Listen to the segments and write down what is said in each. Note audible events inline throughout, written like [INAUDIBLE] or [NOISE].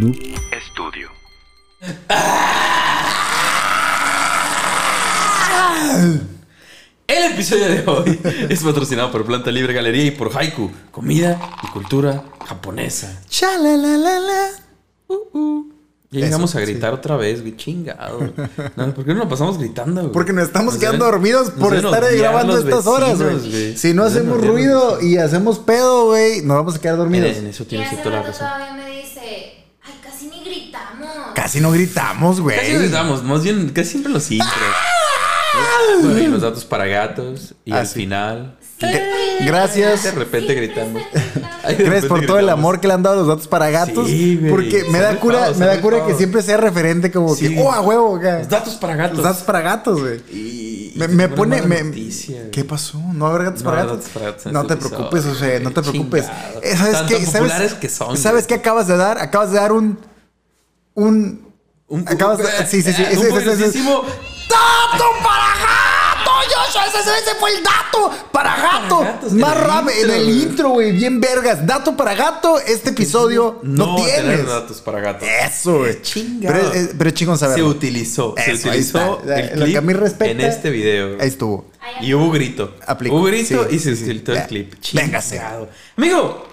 Noob Estudio. El episodio de hoy es patrocinado por Planta Libre Galería y por Haiku, comida y cultura japonesa. Chalalalala. Uh, uh. Ya llegamos Eso, a gritar otra vez, güey, chingado. No, ¿Por qué no nos pasamos gritando, güey? Porque nos estamos Nos quedando deben- dormidos por estar ahí grabando estas horas, güey. Si no Nos hacemos ruido y hacemos pedo, güey, nos vamos a quedar dormidos. En, en eso tienes toda la razón. todavía me dice, ay, casi ni gritamos. Casi no gritamos, güey. Casi nos damos, más bien, casi siempre los intros. Bueno, y los datos para gatos. Y Ah, al sí. final. Sí, güey. Gracias. De repente gritamos. Ay, de Gracias por todo el gritamos. amor que le han dado los datos para gatos. Sí, güey. porque me da cura, me da cura que siempre sea referente como Sí. que, oh, a huevo, acá. Los datos para gatos. Los datos para gatos, güey. Y, Me, y me tengo pone. Me, noticia, güey. ¿Qué pasó? ¿No va a haber gatos No para habrá gatos? gatos para gatos en no este te preocupes, episodio, José, no te güey. preocupes. Chingado. ¿Sabes qué? tan ¿Sabes, populares que son, ¿Sabes güey. qué acabas de dar? Acabas de dar un. Un. Un, acabas de. [LAUGHS] Sí, sí, sí. eh, ese- un ese- ¡Dato para gato! Yo, ese, ese fue el dato para gato. gatos, Más rápido en el intro, güey. Bien vergas. Dato para gato. Este episodio no, no tienes. datos para gatos. Eso, güey. Chingado. Pero, es- pero es chingón Se utilizó. se Eso, utilizó el Lo que clip a mí respecta, en este video. Ahí estuvo. Y hubo grito. Aplicó. Hubo grito Sí, y se sí, sí. utilizó el clip. Véngase. Chingado. Amigo,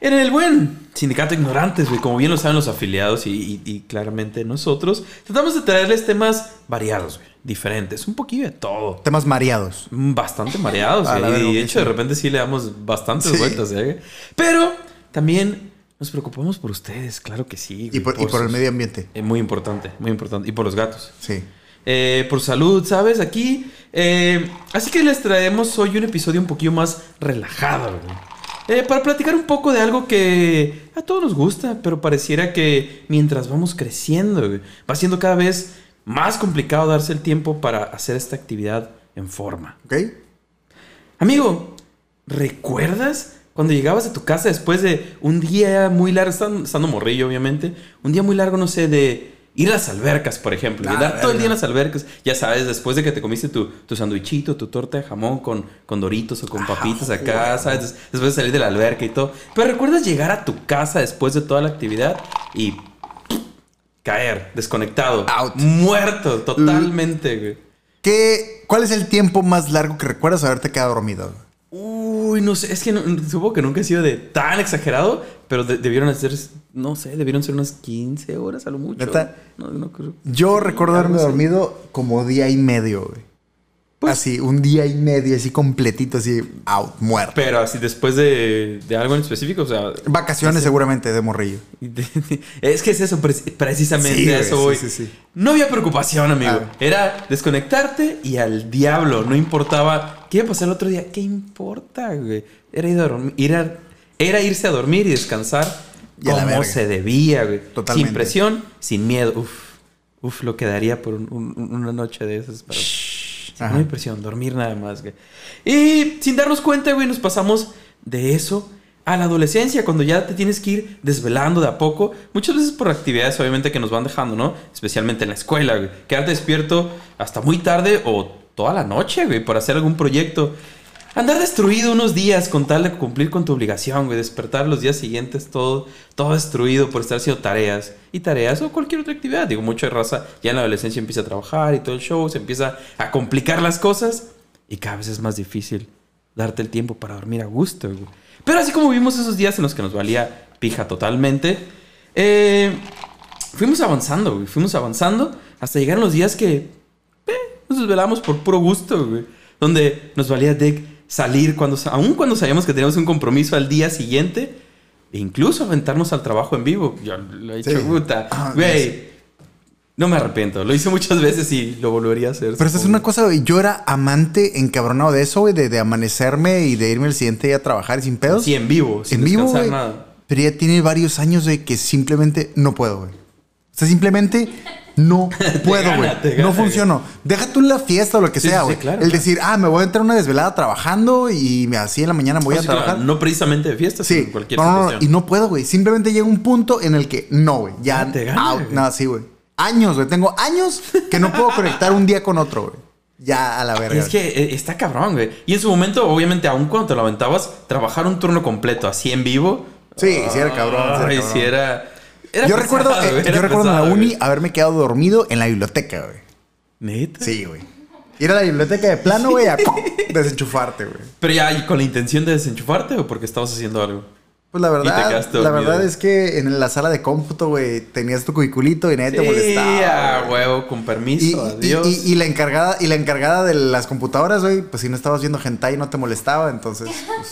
en el buen sindicato ignorantes, güey, como bien lo saben los afiliados y, y- y claramente nosotros, tratamos de traerles temas variados, güey, diferentes, un poquillo de todo. Temas mareados. Mm, Bastante mareados, [LAUGHS] güey, y de hecho de repente sí le damos bastantes Sí. vueltas, ¿eh? Pero también nos preocupamos por ustedes, claro que sí. Y por, y por el medio ambiente. eh, muy importante, muy importante. Y por los gatos. Sí. Eh, por salud, ¿sabes? Aquí. eh, así que les traemos hoy un episodio un poquillo más relajado, güey. Eh, para platicar un poco de algo que a todos nos gusta, pero pareciera que mientras vamos creciendo, güey, va siendo cada vez más complicado darse el tiempo para hacer esta actividad en forma. ¿Ok? Amigo, ¿recuerdas cuando llegabas a tu casa después de un día muy largo, estando, estando morrillo obviamente, un día muy largo, no sé, de ir a las albercas, por ejemplo, y Ah, dar todo el día en las albercas, ya sabes, después de que te comiste tu, tu sandwichito, tu torta de jamón con, con doritos o con papitas acá. ¿sabes? Des- Después de salir de la alberca y todo. Pero ¿recuerdas llegar a tu casa después de toda la actividad y caer, desconectado, Out. muerto totalmente, güey? ¿Qué, ¿Cuál es el tiempo más largo que recuerdas haberte quedado dormido? Uy, no sé, es que no- supongo que nunca he sido de tan exagerado, pero de- debieron ser, no sé, debieron ser unas 15 horas a lo mucho. ¿Neta? No, no creo. Yo recuerdo haberme dormido como día y medio, güey. Pues- así, un día y medio, así completito, así, out, muerto. Pero así después de, de algo en específico, o sea... Vacaciones seguramente de morrillo. [LAUGHS] Es que es eso, pre- precisamente Sí, eso sí, voy. sí, sí. No había preocupación, amigo. Ah. Era desconectarte y al diablo. No importaba qué iba a pasar el otro día. ¿Qué importa, güey? Era, ir a dormir, ir a- era irse a dormir y descansar Y como se debía, güey. Totalmente. Sin presión, sin miedo. Uf, uf, lo que daría por un- un- una noche de esas. Para... Ajá. No hay presión, dormir nada más, güey. Y sin darnos cuenta, güey, nos pasamos de eso a la adolescencia, cuando ya te tienes que ir desvelando de a poco. Muchas veces por actividades, obviamente, que nos van dejando, ¿no? Especialmente en la escuela, güey. Quedarte despierto hasta muy tarde o toda la noche, güey, por hacer algún proyecto. Andar destruido unos días con tal de cumplir con tu obligación, güey. Despertar los días siguientes todo, todo destruido por estar haciendo tareas y tareas o cualquier otra actividad. Digo, mucha raza ya en la adolescencia empieza a trabajar y todo el show, se empieza a complicar las cosas y cada vez es más difícil darte el tiempo para dormir a gusto, güey. Pero así como vimos esos días en los que nos valía pija totalmente, eh, fuimos avanzando, güey. Fuimos avanzando hasta llegar a los días que eh, nos desvelamos por puro gusto, güey. Donde nos valía de salir cuando, aún cuando sabíamos que teníamos un compromiso al día siguiente, e incluso aventarnos al trabajo en vivo. Yo lo he hecho, Sí. puta. Ah, Güey, no me arrepiento. Lo hice muchas veces y lo volvería a hacer. Pero esta es una cosa, güey. Yo era amante encabronado de eso, güey, de, de amanecerme y de irme el siguiente día a trabajar sin pedos. Sí, en vivo, sin en vivo, nada. Pero ya tiene varios años de que simplemente no puedo, güey. O sea, simplemente no [LAUGHS] puedo, güey. No güey. funciono. Deja tú la fiesta o lo que Sí, sea, sí, sí, güey. claro, el claro. decir, ah, me voy a entrar una desvelada trabajando y así en la mañana me voy a sea, claro, trabajar. no precisamente de fiesta, sino Sí, en cualquier no, no, no, y no puedo, güey. Simplemente llega un punto en el que no, güey. Ya, Ya te gana, out, güey. nada, sí, güey. Años, güey. Tengo años que no puedo conectar un día con otro, güey. Ya a la verga. Es que eh, está cabrón, güey. Y en su momento, obviamente, aún cuando te lo aventabas, trabajar un turno completo así en vivo. Sí, sí era cabrón, sí era cabrón. era. Yo pesado, recuerdo, eh, güey, yo recuerdo en la pesado, uni güey. haberme quedado dormido en la biblioteca, güey. ¿Neta? Sí, güey. Ir a la biblioteca de plano, güey, a [LAUGHS] desenchufarte, güey. Pero ya, ¿y con la intención de desenchufarte o porque estabas haciendo algo? Pues la verdad, la verdad es que en la sala de cómputo, güey, tenías tu cubiculito y nadie te Sí, molestaba. güey. huevo, con permiso, y- adiós. y- y la encargada, y la encargada de las computadoras, güey, pues si no estabas viendo hentai no te molestaba, entonces. pues,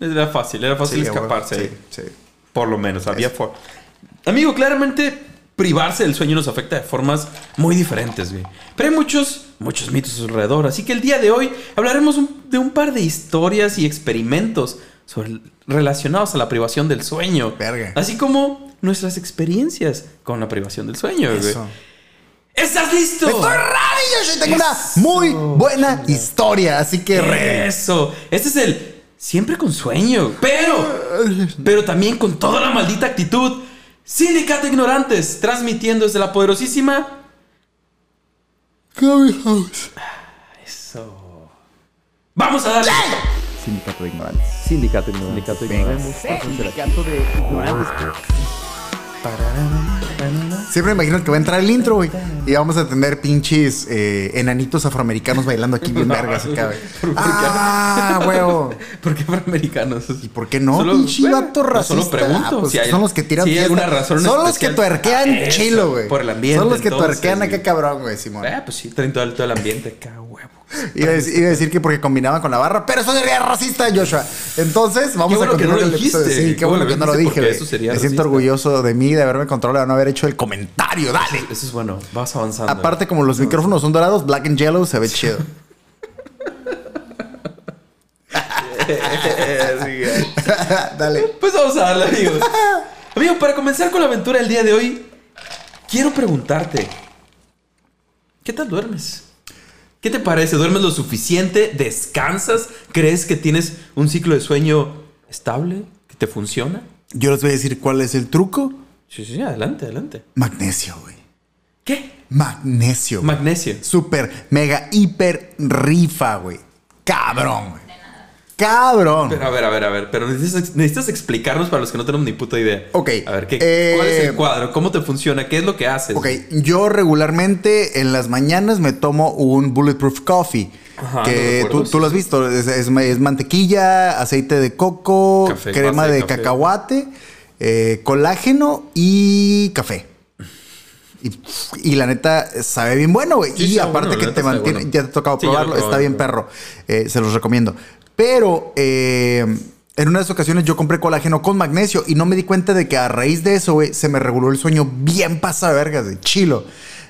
[LAUGHS] Era fácil, era fácil sí, escaparse. Sí, sí. Por lo menos, había forma. Amigo, claramente privarse del sueño nos afecta de formas muy diferentes, güey. Pero hay muchos, muchos mitos alrededor. Así que el día de hoy hablaremos un- de un par de historias y experimentos sobre- relacionados a la privación del sueño. Verga. Así como nuestras experiencias con la privación del sueño, güey. ¿Estás listo? Estoy ready, yo tengo una muy buena historia, así que ready. Eso. Este es el siempre con sueño, pero pero también con toda la maldita actitud. Sindicato Ignorantes, transmitiendo desde la poderosísima. Eso. Vamos a darle. Sindicato de ignorantes. Sindicato Ignorantes. Sindicato de ignorantes. Siempre me imagino que va a entrar el intro, güey. Y vamos a tener pinches eh, enanitos afroamericanos bailando aquí bien vergas acá, güey. [LAUGHS] ¿Por qué? Ah, huevo. ¿Por qué afroamericanos? ¿Y por qué no? Solo- pinche bueno, vato racista. solo pregunto Ah, pues si hay- son los que tiran si hay alguna razón Son los que tuerquean Ah, eso, chilo, güey. por el ambiente, Son los que entonces, tuerquean acá cabrón, güey, Simón. Eh, pues sí, traen todo el, todo el ambiente acá, huevo. Iba a, decir, iba a decir que porque combinaban con la barra, pero eso sería racista, Joshua. Entonces, vamos Qué a bueno que no continuar lo el episodio. dijiste. Sí, qué bueno que no lo dije, eso sería Me siento orgulloso de mí de haberme controlado, de no haber hecho el comentario. Dale. Eso es bueno, vas avanzando. Aparte, como los micrófonos son dorados, black and yellow, se ve chido. [LAUGHS] Dale. Pues vamos a darle, amigo. Amigo, para comenzar con la aventura del día de hoy, quiero preguntarte: ¿Qué tal duermes? ¿Qué te parece? ¿Duermes lo suficiente? ¿Descansas? ¿Crees que tienes un ciclo de sueño estable? ¿Que te funciona? Yo les voy a decir cuál es el truco. Sí, sí, sí, adelante, adelante. Magnesio, güey. ¿Qué? Magnesio. güey. Magnesio. Super, mega, hiper rifa, güey. Cabrón, güey. Cabrón. Pero a ver, a ver, a ver. Pero necesitas, necesitas explicarnos para los que no tenemos ni puta idea. Ok, A ver, ¿qué, eh, ¿cuál es el cuadro? ¿Cómo te funciona? ¿Qué es lo que haces? Ok, yo regularmente en las mañanas me tomo un Bulletproof Coffee. Ajá, no que recuerdo, tú, tú lo has visto, es, es- es mantequilla, aceite de coco, Café, crema de de cacahuate, eh, colágeno y café. Y, y la neta sabe bien bueno, güey. Sí, y aparte bueno, que te mantiene, bueno. ya te ha tocado Sí, probarlo, está bien perro. Eh, se los recomiendo. Pero eh, en unas ocasiones yo compré colágeno con magnesio y no me di cuenta de que a raíz de eso, güey, se me reguló el sueño bien pasado de vergas, de chilo.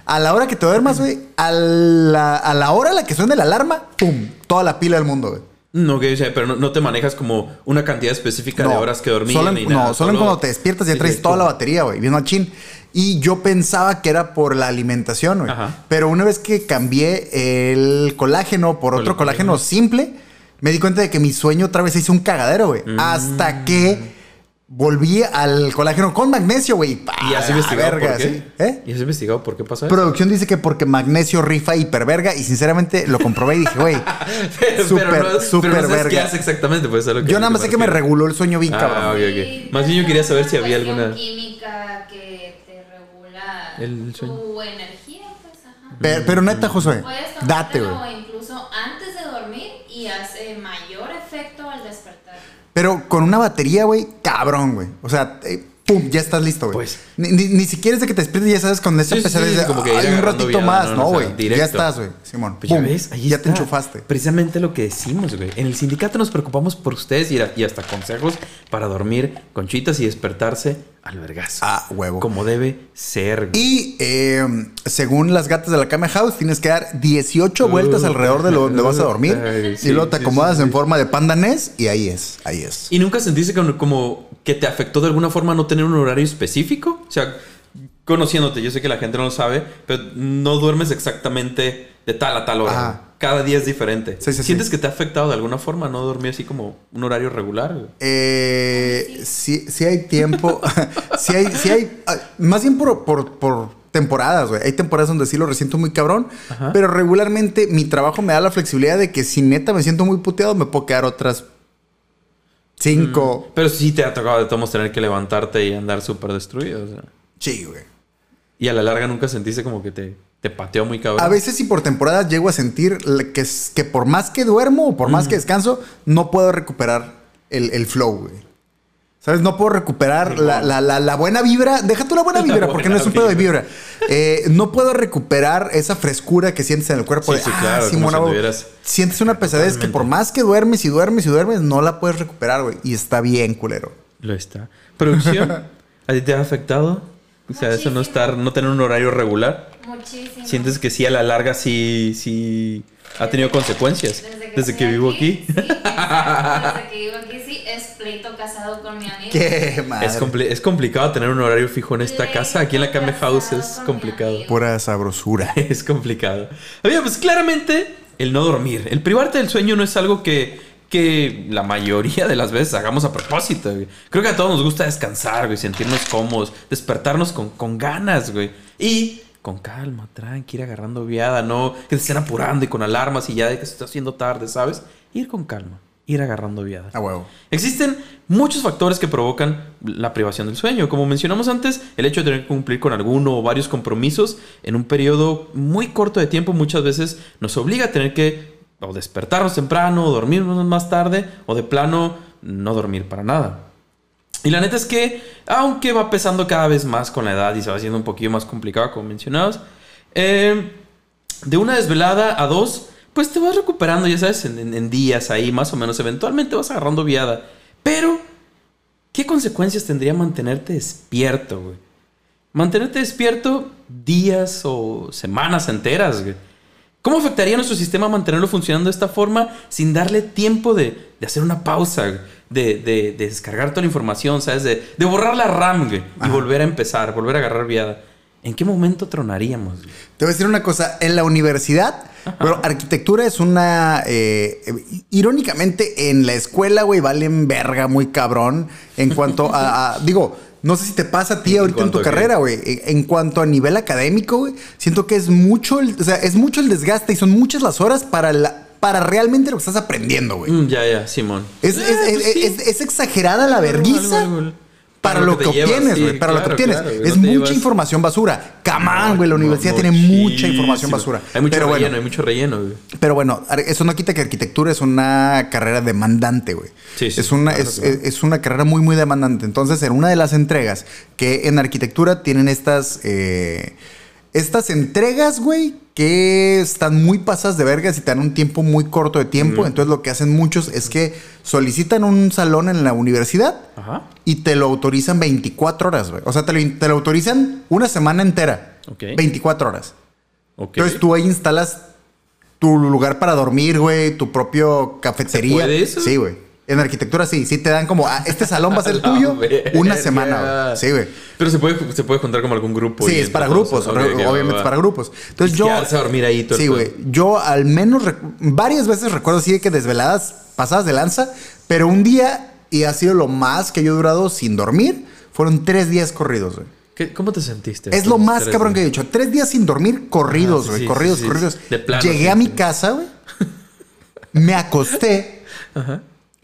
A la hora que te duermas, güey, a la, a la hora a la que suene la alarma, ¡pum! Toda la pila del mundo, güey. No, que pero no, no te manejas como una cantidad específica de horas que dormir Solo en- ni no, nada. solo en cuando te despiertas ya traes toda la batería, güey, bien machín. Y yo pensaba que era por la alimentación, güey. Pero una vez que cambié el colágeno por otro Colágeno. colágeno simple, me di cuenta de que mi sueño otra vez se hizo un cagadero, güey. Mm. Hasta que volví al colágeno con magnesio, güey. ¿Y has ¡Ah, investigado verga, por qué? sí! ¿Eh? ¿Y has investigado por qué pasa eso? Producción dice que porque magnesio rifa hiperverga y sinceramente lo comprobé y dije, güey, [LAUGHS] Pero- súper, pero no, súper pero no sabes qué verga. hace exactamente, pues a lo que yo nada más sé que me reguló el sueño bien Ah, cabrón. ok, ok. Más bien yo quería saber si había alguna- química que te regula El sueño. tu energía, pues, ajá. Pero, pero neta, Josué, date, güey. incluso antes de dormir y hace mayor. Pero con una batería, güey, cabrón, güey. O sea, eh, pum, ya estás listo, güey. Pues. Ni, ni, ni siquiera es de que te despiertes, ya sabes, con esa Sí, sí, pesadez sí, como que "Ay, ir un ratito más, ¿no? ¿no, güey? ya directo. estás, güey. Simón, Pues ya ves, ahí ya está. te enchufaste. Precisamente lo que decimos, güey. En el sindicato nos preocupamos por ustedes y, y hasta consejos para dormir con chitas y despertarse al vergazo. Ah, huevo. Como debe ser. güey. Y eh, según las gatas de la Kame House, tienes que dar 18 vueltas Uh, alrededor de lo donde vas a dormir. [LAUGHS] ay, sí, y luego te sí, acomodas sí, en sí. forma de pandanés y ahí es, ahí es. ¿Y nunca sentiste como, como que te afectó de alguna forma no tener un horario específico? O sea, conociéndote, yo sé que la gente no lo sabe, pero no duermes exactamente de tal a tal hora. Ajá. Cada día es diferente. Sí, sí, sí. ¿Sientes que te ha afectado de alguna forma no dormir así como un horario regular? Eh, sí, sí hay tiempo. [LAUGHS] sí hay, sí hay. ah, Más bien por, por, por temporadas, güey. Hay temporadas donde sí lo resiento muy cabrón. Ajá. Pero regularmente mi trabajo me da la flexibilidad de que si neta me siento muy puteado, me puedo quedar otras cinco. Pero sí te ha tocado de todos tener que levantarte y andar súper destruido. o sea. Sí, güey. Y a la larga nunca sentiste como que te, te pateó muy cabrón. A veces y por temporadas llego a sentir que, que por más que duermo o por más que descanso, no puedo recuperar el, el flow, güey. ¿Sabes? No puedo recuperar la, la- la- la buena vibra. Deja tú la buena [LAUGHS] vibra, porque no es un pedo de vibra. Eh, no puedo recuperar esa frescura que sientes en el cuerpo. Sí, de, sí, "Ah, claro, si hago-". anduvieras- Sientes una pesadez que por más que duermes y duermes y duermes, no la puedes recuperar, güey. Y está bien, culero. Lo está. Producción, [LAUGHS] ¿a ti te ha afectado? O sea, eso no estar, no tener un horario regular. Muchísimo. ¿Sientes que sí a la larga sí, sí ha tenido consecuencias? Desde que, vivo aquí. Sí, [LAUGHS] desde que vivo aquí, sí. Es pleito casado con mi amigo. Qué madre. Es, compli- es complicado tener un horario fijo en esta Pleito casa. Aquí en la Came House es complicado. Pura sabrosura. [LAUGHS] Es complicado. Oye, pues claramente el no dormir. El privarte del sueño no es algo que, que la mayoría de las veces hagamos a propósito, güey. Creo que a todos nos gusta descansar, güey, sentirnos cómodos, despertarnos con, con ganas, güey. Y con calma, tranqui, ir agarrando viada, no que te estén apurando y con alarmas y ya de que se está haciendo tarde, ¿sabes? Ir con calma, ir agarrando viada. A huevo. Existen muchos factores que provocan la privación del sueño. Como mencionamos antes, el hecho de tener que cumplir con alguno o varios compromisos en un periodo muy corto de tiempo muchas veces nos obliga a tener que o despertarnos temprano, o dormirnos más tarde, o de plano no dormir para nada. Y la neta es que, aunque va pesando cada vez más con la edad y se va haciendo un poquillo más complicado, como mencionabas, eh, de una desvelada a dos, pues te vas recuperando, ya sabes, en, en- en días ahí, más o menos. Eventualmente vas agarrando viada. Pero, ¿qué consecuencias tendría mantenerte despierto, güey? Mantenerte despierto días o semanas enteras, güey. ¿Cómo afectaría a nuestro sistema mantenerlo funcionando de esta forma sin darle tiempo de, de hacer una pausa, de, de- de descargar toda la información, ¿sabes? De, borrar la RAM, güey, y volver a empezar, volver a agarrar viada. ¿En qué momento tronaríamos? güey? Te voy a decir una cosa. En la universidad, bueno, arquitectura es una. eh, eh, irónicamente, en la escuela, güey, valen verga muy cabrón. En cuanto a. a- digo, no sé si te pasa a ti ¿En ahorita en tu carrera, güey. En, cuanto a nivel académico, güey, siento que es mucho. El, o sea, es mucho el desgaste y son muchas las horas para la. Para realmente lo que estás aprendiendo, güey. Mm, ya, ya, Simón. Es, Eh, es- pues es- sí. es- es exagerada la verguiza para lo que, obtienes, sí, güey. para lo que obtienes. claro, es No mucha llevas- información basura. Camán, güey. La no, universidad tiene mucha información basura. Hay mucho Pero relleno, bueno, hay mucho relleno, güey. pero bueno, eso no quita que arquitectura es una carrera demandante, güey. Sí, sí, es, una, claro, es, es- es una carrera muy, muy demandante. Entonces, en una de las entregas que en arquitectura tienen estas, eh, estas entregas, güey, que están muy pasadas de vergas y te dan un tiempo muy corto de tiempo. Entonces, lo que hacen muchos es que solicitan un salón en la universidad Ajá. y te lo autorizan 24 horas, güey. O sea, te lo, te lo autorizan una semana entera. Ok. 24 horas. Ok. Entonces tú ahí instalas tu lugar para dormir, güey, tu propio cafetería. ¿Se puede eso? Sí, güey. En arquitectura sí, sí te dan como, ah, este salón va a ser [LAUGHS] tuyo verga. una semana, güey. Sí, güey. Pero se puede, se puede juntar como algún grupo. Sí, es para grupos, ok, re- ok, va, obviamente va. es para grupos. Entonces Y yo... quedarse a dormir ahí todo Sí, güey. Yo al menos varias veces recuerdo así de que desveladas pasadas de lanza, pero un día, y ha sido lo más que yo he durado sin dormir, fueron tres días corridos, güey. ¿Qué- ¿Cómo te sentiste? Es lo más cabrón que he dicho. Tres días sin dormir, corridos, Ah, sí, güey. sí, corridos, sí, corridos. de plano, Llegué a mi casa, güey. me acosté.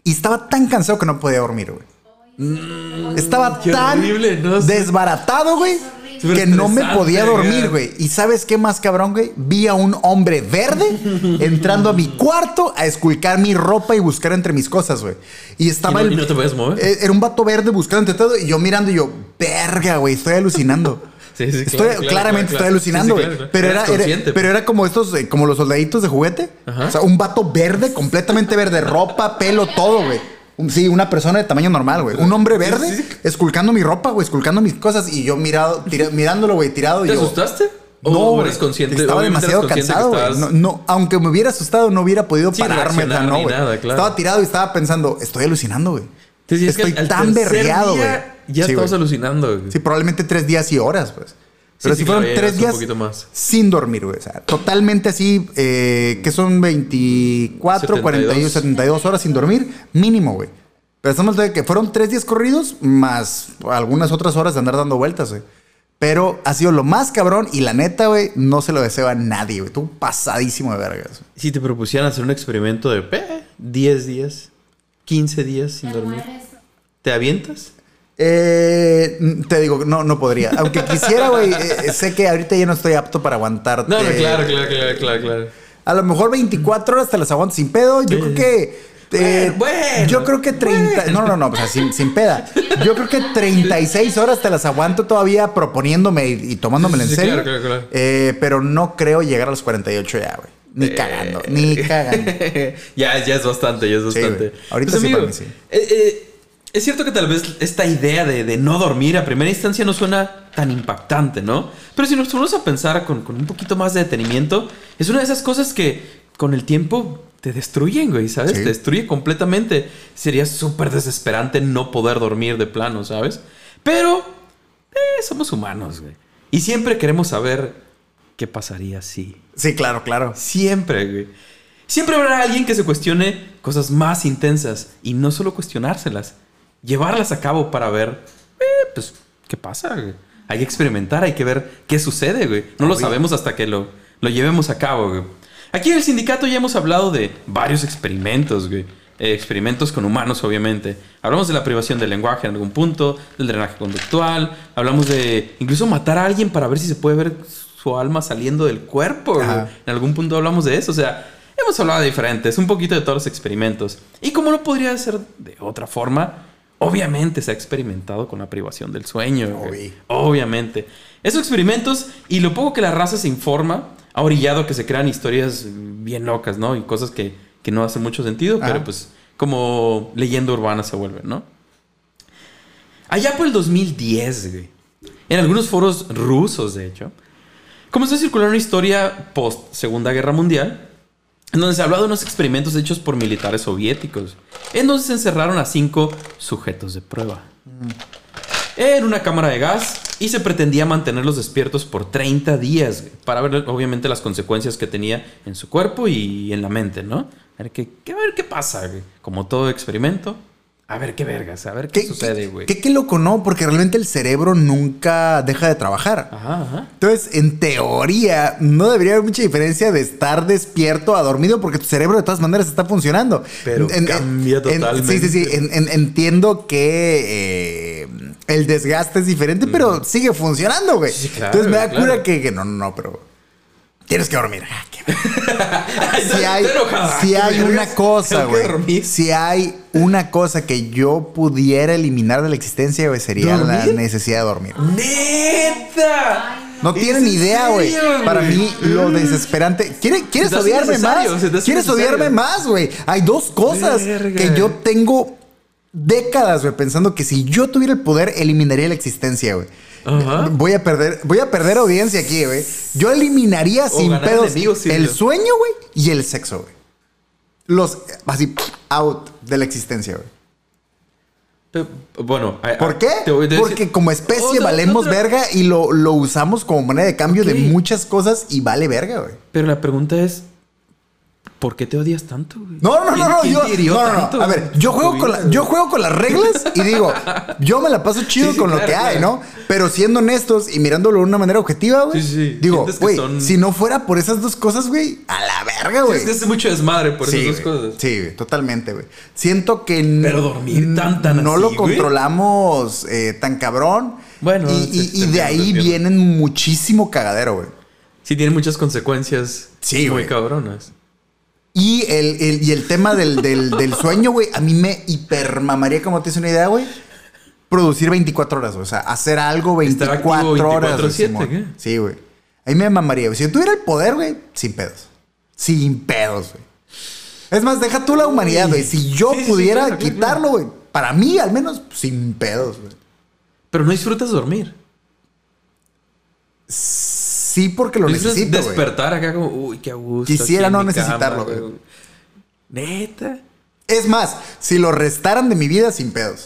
Y estaba tan cansado que no podía dormir, güey. estaba Mm, qué tan horrible, ¿no? desbaratado, güey. Que no me podía dormir, güey. ¿Y sabes qué más cabrón, güey? Vi a un hombre verde [LAUGHS] entrando a mi cuarto a esculcar mi ropa y buscar entre mis cosas, güey. Y estaba ¿Y no- el- y no te podías mover? Eh, Era un vato verde buscando entre todo y yo mirando y yo, verga, güey, estoy alucinando. [LAUGHS] Sí, sí, Estoy, claro, claramente claro, estoy claro. alucinando, Sí, güey. Pero, era, pero era como estos, eh, como los soldaditos de juguete. Ajá. O sea, un vato verde, completamente verde, ropa, pelo, todo, güey. Un- Sí, una persona de tamaño normal, güey. Un hombre verde sí, esculcando mi ropa, güey, esculcando mis cosas y yo mirado, tira- mirándolo, güey, tirado. y ¿Te yo, asustaste? ¿O No, eres güey, consciente? Estaba demasiado eres consciente cansado, estabas- No, no, aunque me hubiera asustado, no hubiera podido Sí, pararme. o reaccionar no, nada, claro. Estaba tirado y estaba pensando, estoy alucinando, güey. Estoy tan berreado, güey. Ya Sí, estabas alucinando. güey. Sí, probablemente tres días y horas, pues. Pero sí, si fueron tres días poquito más. sin dormir, güey. O sea, totalmente así, eh, que son 24, 72. 41, 72 horas sin dormir, mínimo, güey. Pero estamos hablando de que fueron tres días corridos más algunas otras horas de andar dando vueltas, güey. Pero ha sido lo más cabrón y la neta, güey, no se lo deseo a nadie, güey. Tú pasadísimo de vergas. Si te propusieran hacer un experimento de pe, 10 días, 15 días sin dormir. ¿Te avientas? Eh, te digo, no, no podría. Aunque quisiera, güey, eh, sé que ahorita ya no estoy apto para aguantarte. No, no, claro, claro, claro, claro, claro. A lo mejor 24 horas te las aguanto sin pedo. Yo creo que. eh, Bueno, bueno, yo creo que 30. No, no, no, o sea, sin, sin peda. Yo creo que 36 horas te las aguanto todavía proponiéndome y, y tomándomelo en Sí, serio. claro, claro, claro. Eh, pero no creo llegar a los 48 ya, güey. Ni cagando, ni cagando. [LAUGHS] ya, ya es bastante, ya es bastante. Ahorita Pues, sí, amigo, para mí sí. Es cierto que tal vez esta idea de, de no dormir a primera instancia no suena tan impactante, ¿no? Pero si nos ponemos a pensar con, con un poquito más de detenimiento, es una de esas cosas que con el tiempo te destruyen, güey, ¿sabes? Sí. Te destruye completamente. Sería súper desesperante no poder dormir de plano, ¿sabes? Pero eh, somos humanos, güey. Y siempre queremos saber qué pasaría si... Sí, claro, claro. Siempre, güey. Siempre habrá alguien que se cuestione cosas más intensas y no solo cuestionárselas, llevarlas a cabo para ver, eh, pues, qué pasa, güey. Hay que experimentar, hay que ver qué sucede, güey. No lo sabemos hasta que lo, lo llevemos a cabo, güey. Aquí en el sindicato ya hemos hablado de varios experimentos, güey. Eh, experimentos con humanos, obviamente. Hablamos de la privación del lenguaje en algún punto, del drenaje conductual. Hablamos de incluso matar a alguien para ver si se puede ver su alma saliendo del cuerpo. güey. En algún punto hablamos de eso. O sea, hemos hablado de diferentes, un poquito de todos los experimentos. Y como no podría ser de otra forma, obviamente se ha experimentado con la privación del sueño. güey. Obviamente. Esos experimentos y lo poco que la raza se informa ha orillado que se crean historias bien locas, ¿no? Y cosas que, que no hacen mucho sentido, Ajá. pero pues como leyenda urbana se vuelven, ¿no? Allá por el 2010, güey, en algunos foros rusos, de hecho, comenzó a circular una historia post Segunda Guerra Mundial, en donde se hablaba de unos experimentos hechos por militares soviéticos, en donde se encerraron a cinco sujetos de prueba en una cámara de gas y se pretendía mantenerlos despiertos por 30 días para ver obviamente las consecuencias que tenía en su cuerpo y en la mente, ¿no? A ver qué, a ver qué pasa. Como todo experimento, a ver qué vergas, a ver qué, sucede, güey. ¿Qué, qué loco, no? Porque realmente el cerebro nunca deja de trabajar. Ajá, ajá. Entonces, en teoría, no debería haber mucha diferencia de estar despierto a dormido porque tu cerebro de todas maneras está funcionando. Pero cambia totalmente. sí, sí, sí. En- en- entiendo que eh, el desgaste es diferente, pero sigue funcionando, güey. Sí, claro, Entonces me da claro. cura que, que no, no, no, pero tienes que dormir. Ah, si [LAUGHS] hay, una cosa, güey. Si hay una cosa que yo pudiera eliminar de la existencia, güey, sería la necesidad de dormir. ¡Neta! No ¿Es tienen en idea, güey. Para mí, lo desesperante. ¿Quiere- ¿Quieres hace odiarme más? ¿Quieres odiarme más, güey? Hay dos cosas Verga. que yo tengo décadas, güey, pensando que si yo tuviera el poder, eliminaría la existencia, güey. Ajá. Voy a perder, voy a perder audiencia aquí, güey. Yo eliminaría sin pedos enemigos, sí, el sueño, güey, y el sexo, güey. Los así out de la existencia, güey. Bueno, ¿Por qué? Porque como especie Otra- valemos otra- verga y lo, lo usamos como moneda de cambio de muchas cosas y vale verga, güey. Pero la pregunta es, ¿por qué te odias tanto, güey? No, no, ¿Quién- no, no, yo, no, no, no. tanto A ver, yo juego, con la- yo juego con las reglas y digo, [LAUGHS] yo me la paso chido Sí, sí, con lo claro, que hay. ¿no? Pero siendo honestos y mirándolo de una manera objetiva, güey. Sí, sí. Digo, güey, son- si no fuera por esas dos cosas, güey, a la verga, güey. Es mucho desmadre por Sí, esas dos güey. cosas. Sí, güey, totalmente, güey. Siento que Pero dormir tan, tan no así, lo controlamos eh, tan cabrón. Bueno, y, y- te y de ahí vienen muchísimo cagadero, güey. Sí, tiene muchas consecuencias Sí, muy cabronas. Y el, el- y el tema del, del- del sueño, güey, a mí me hipermamaría, como te hice una idea, güey. Producir 24 horas. O sea, hacer algo Estar 24 activo horas. güey, 24/7, Simón. ¿qué? Sí, güey. A mí me mamaría, güey. Si yo tuviera el poder, güey, sin pedos. Sin pedos, güey. Es más, deja tú la humanidad, güey. Si yo Sí, sí, sí, pudiera claro, quitarlo, güey. Para mí, al menos, sin pedos, güey. Pero no disfrutas dormir. Sí, porque lo necesito, despertar acá como, uy, qué gusto. Quisiera no necesitarlo, cama. Neta. Es más, si lo restaran de mi vida, sin pedos.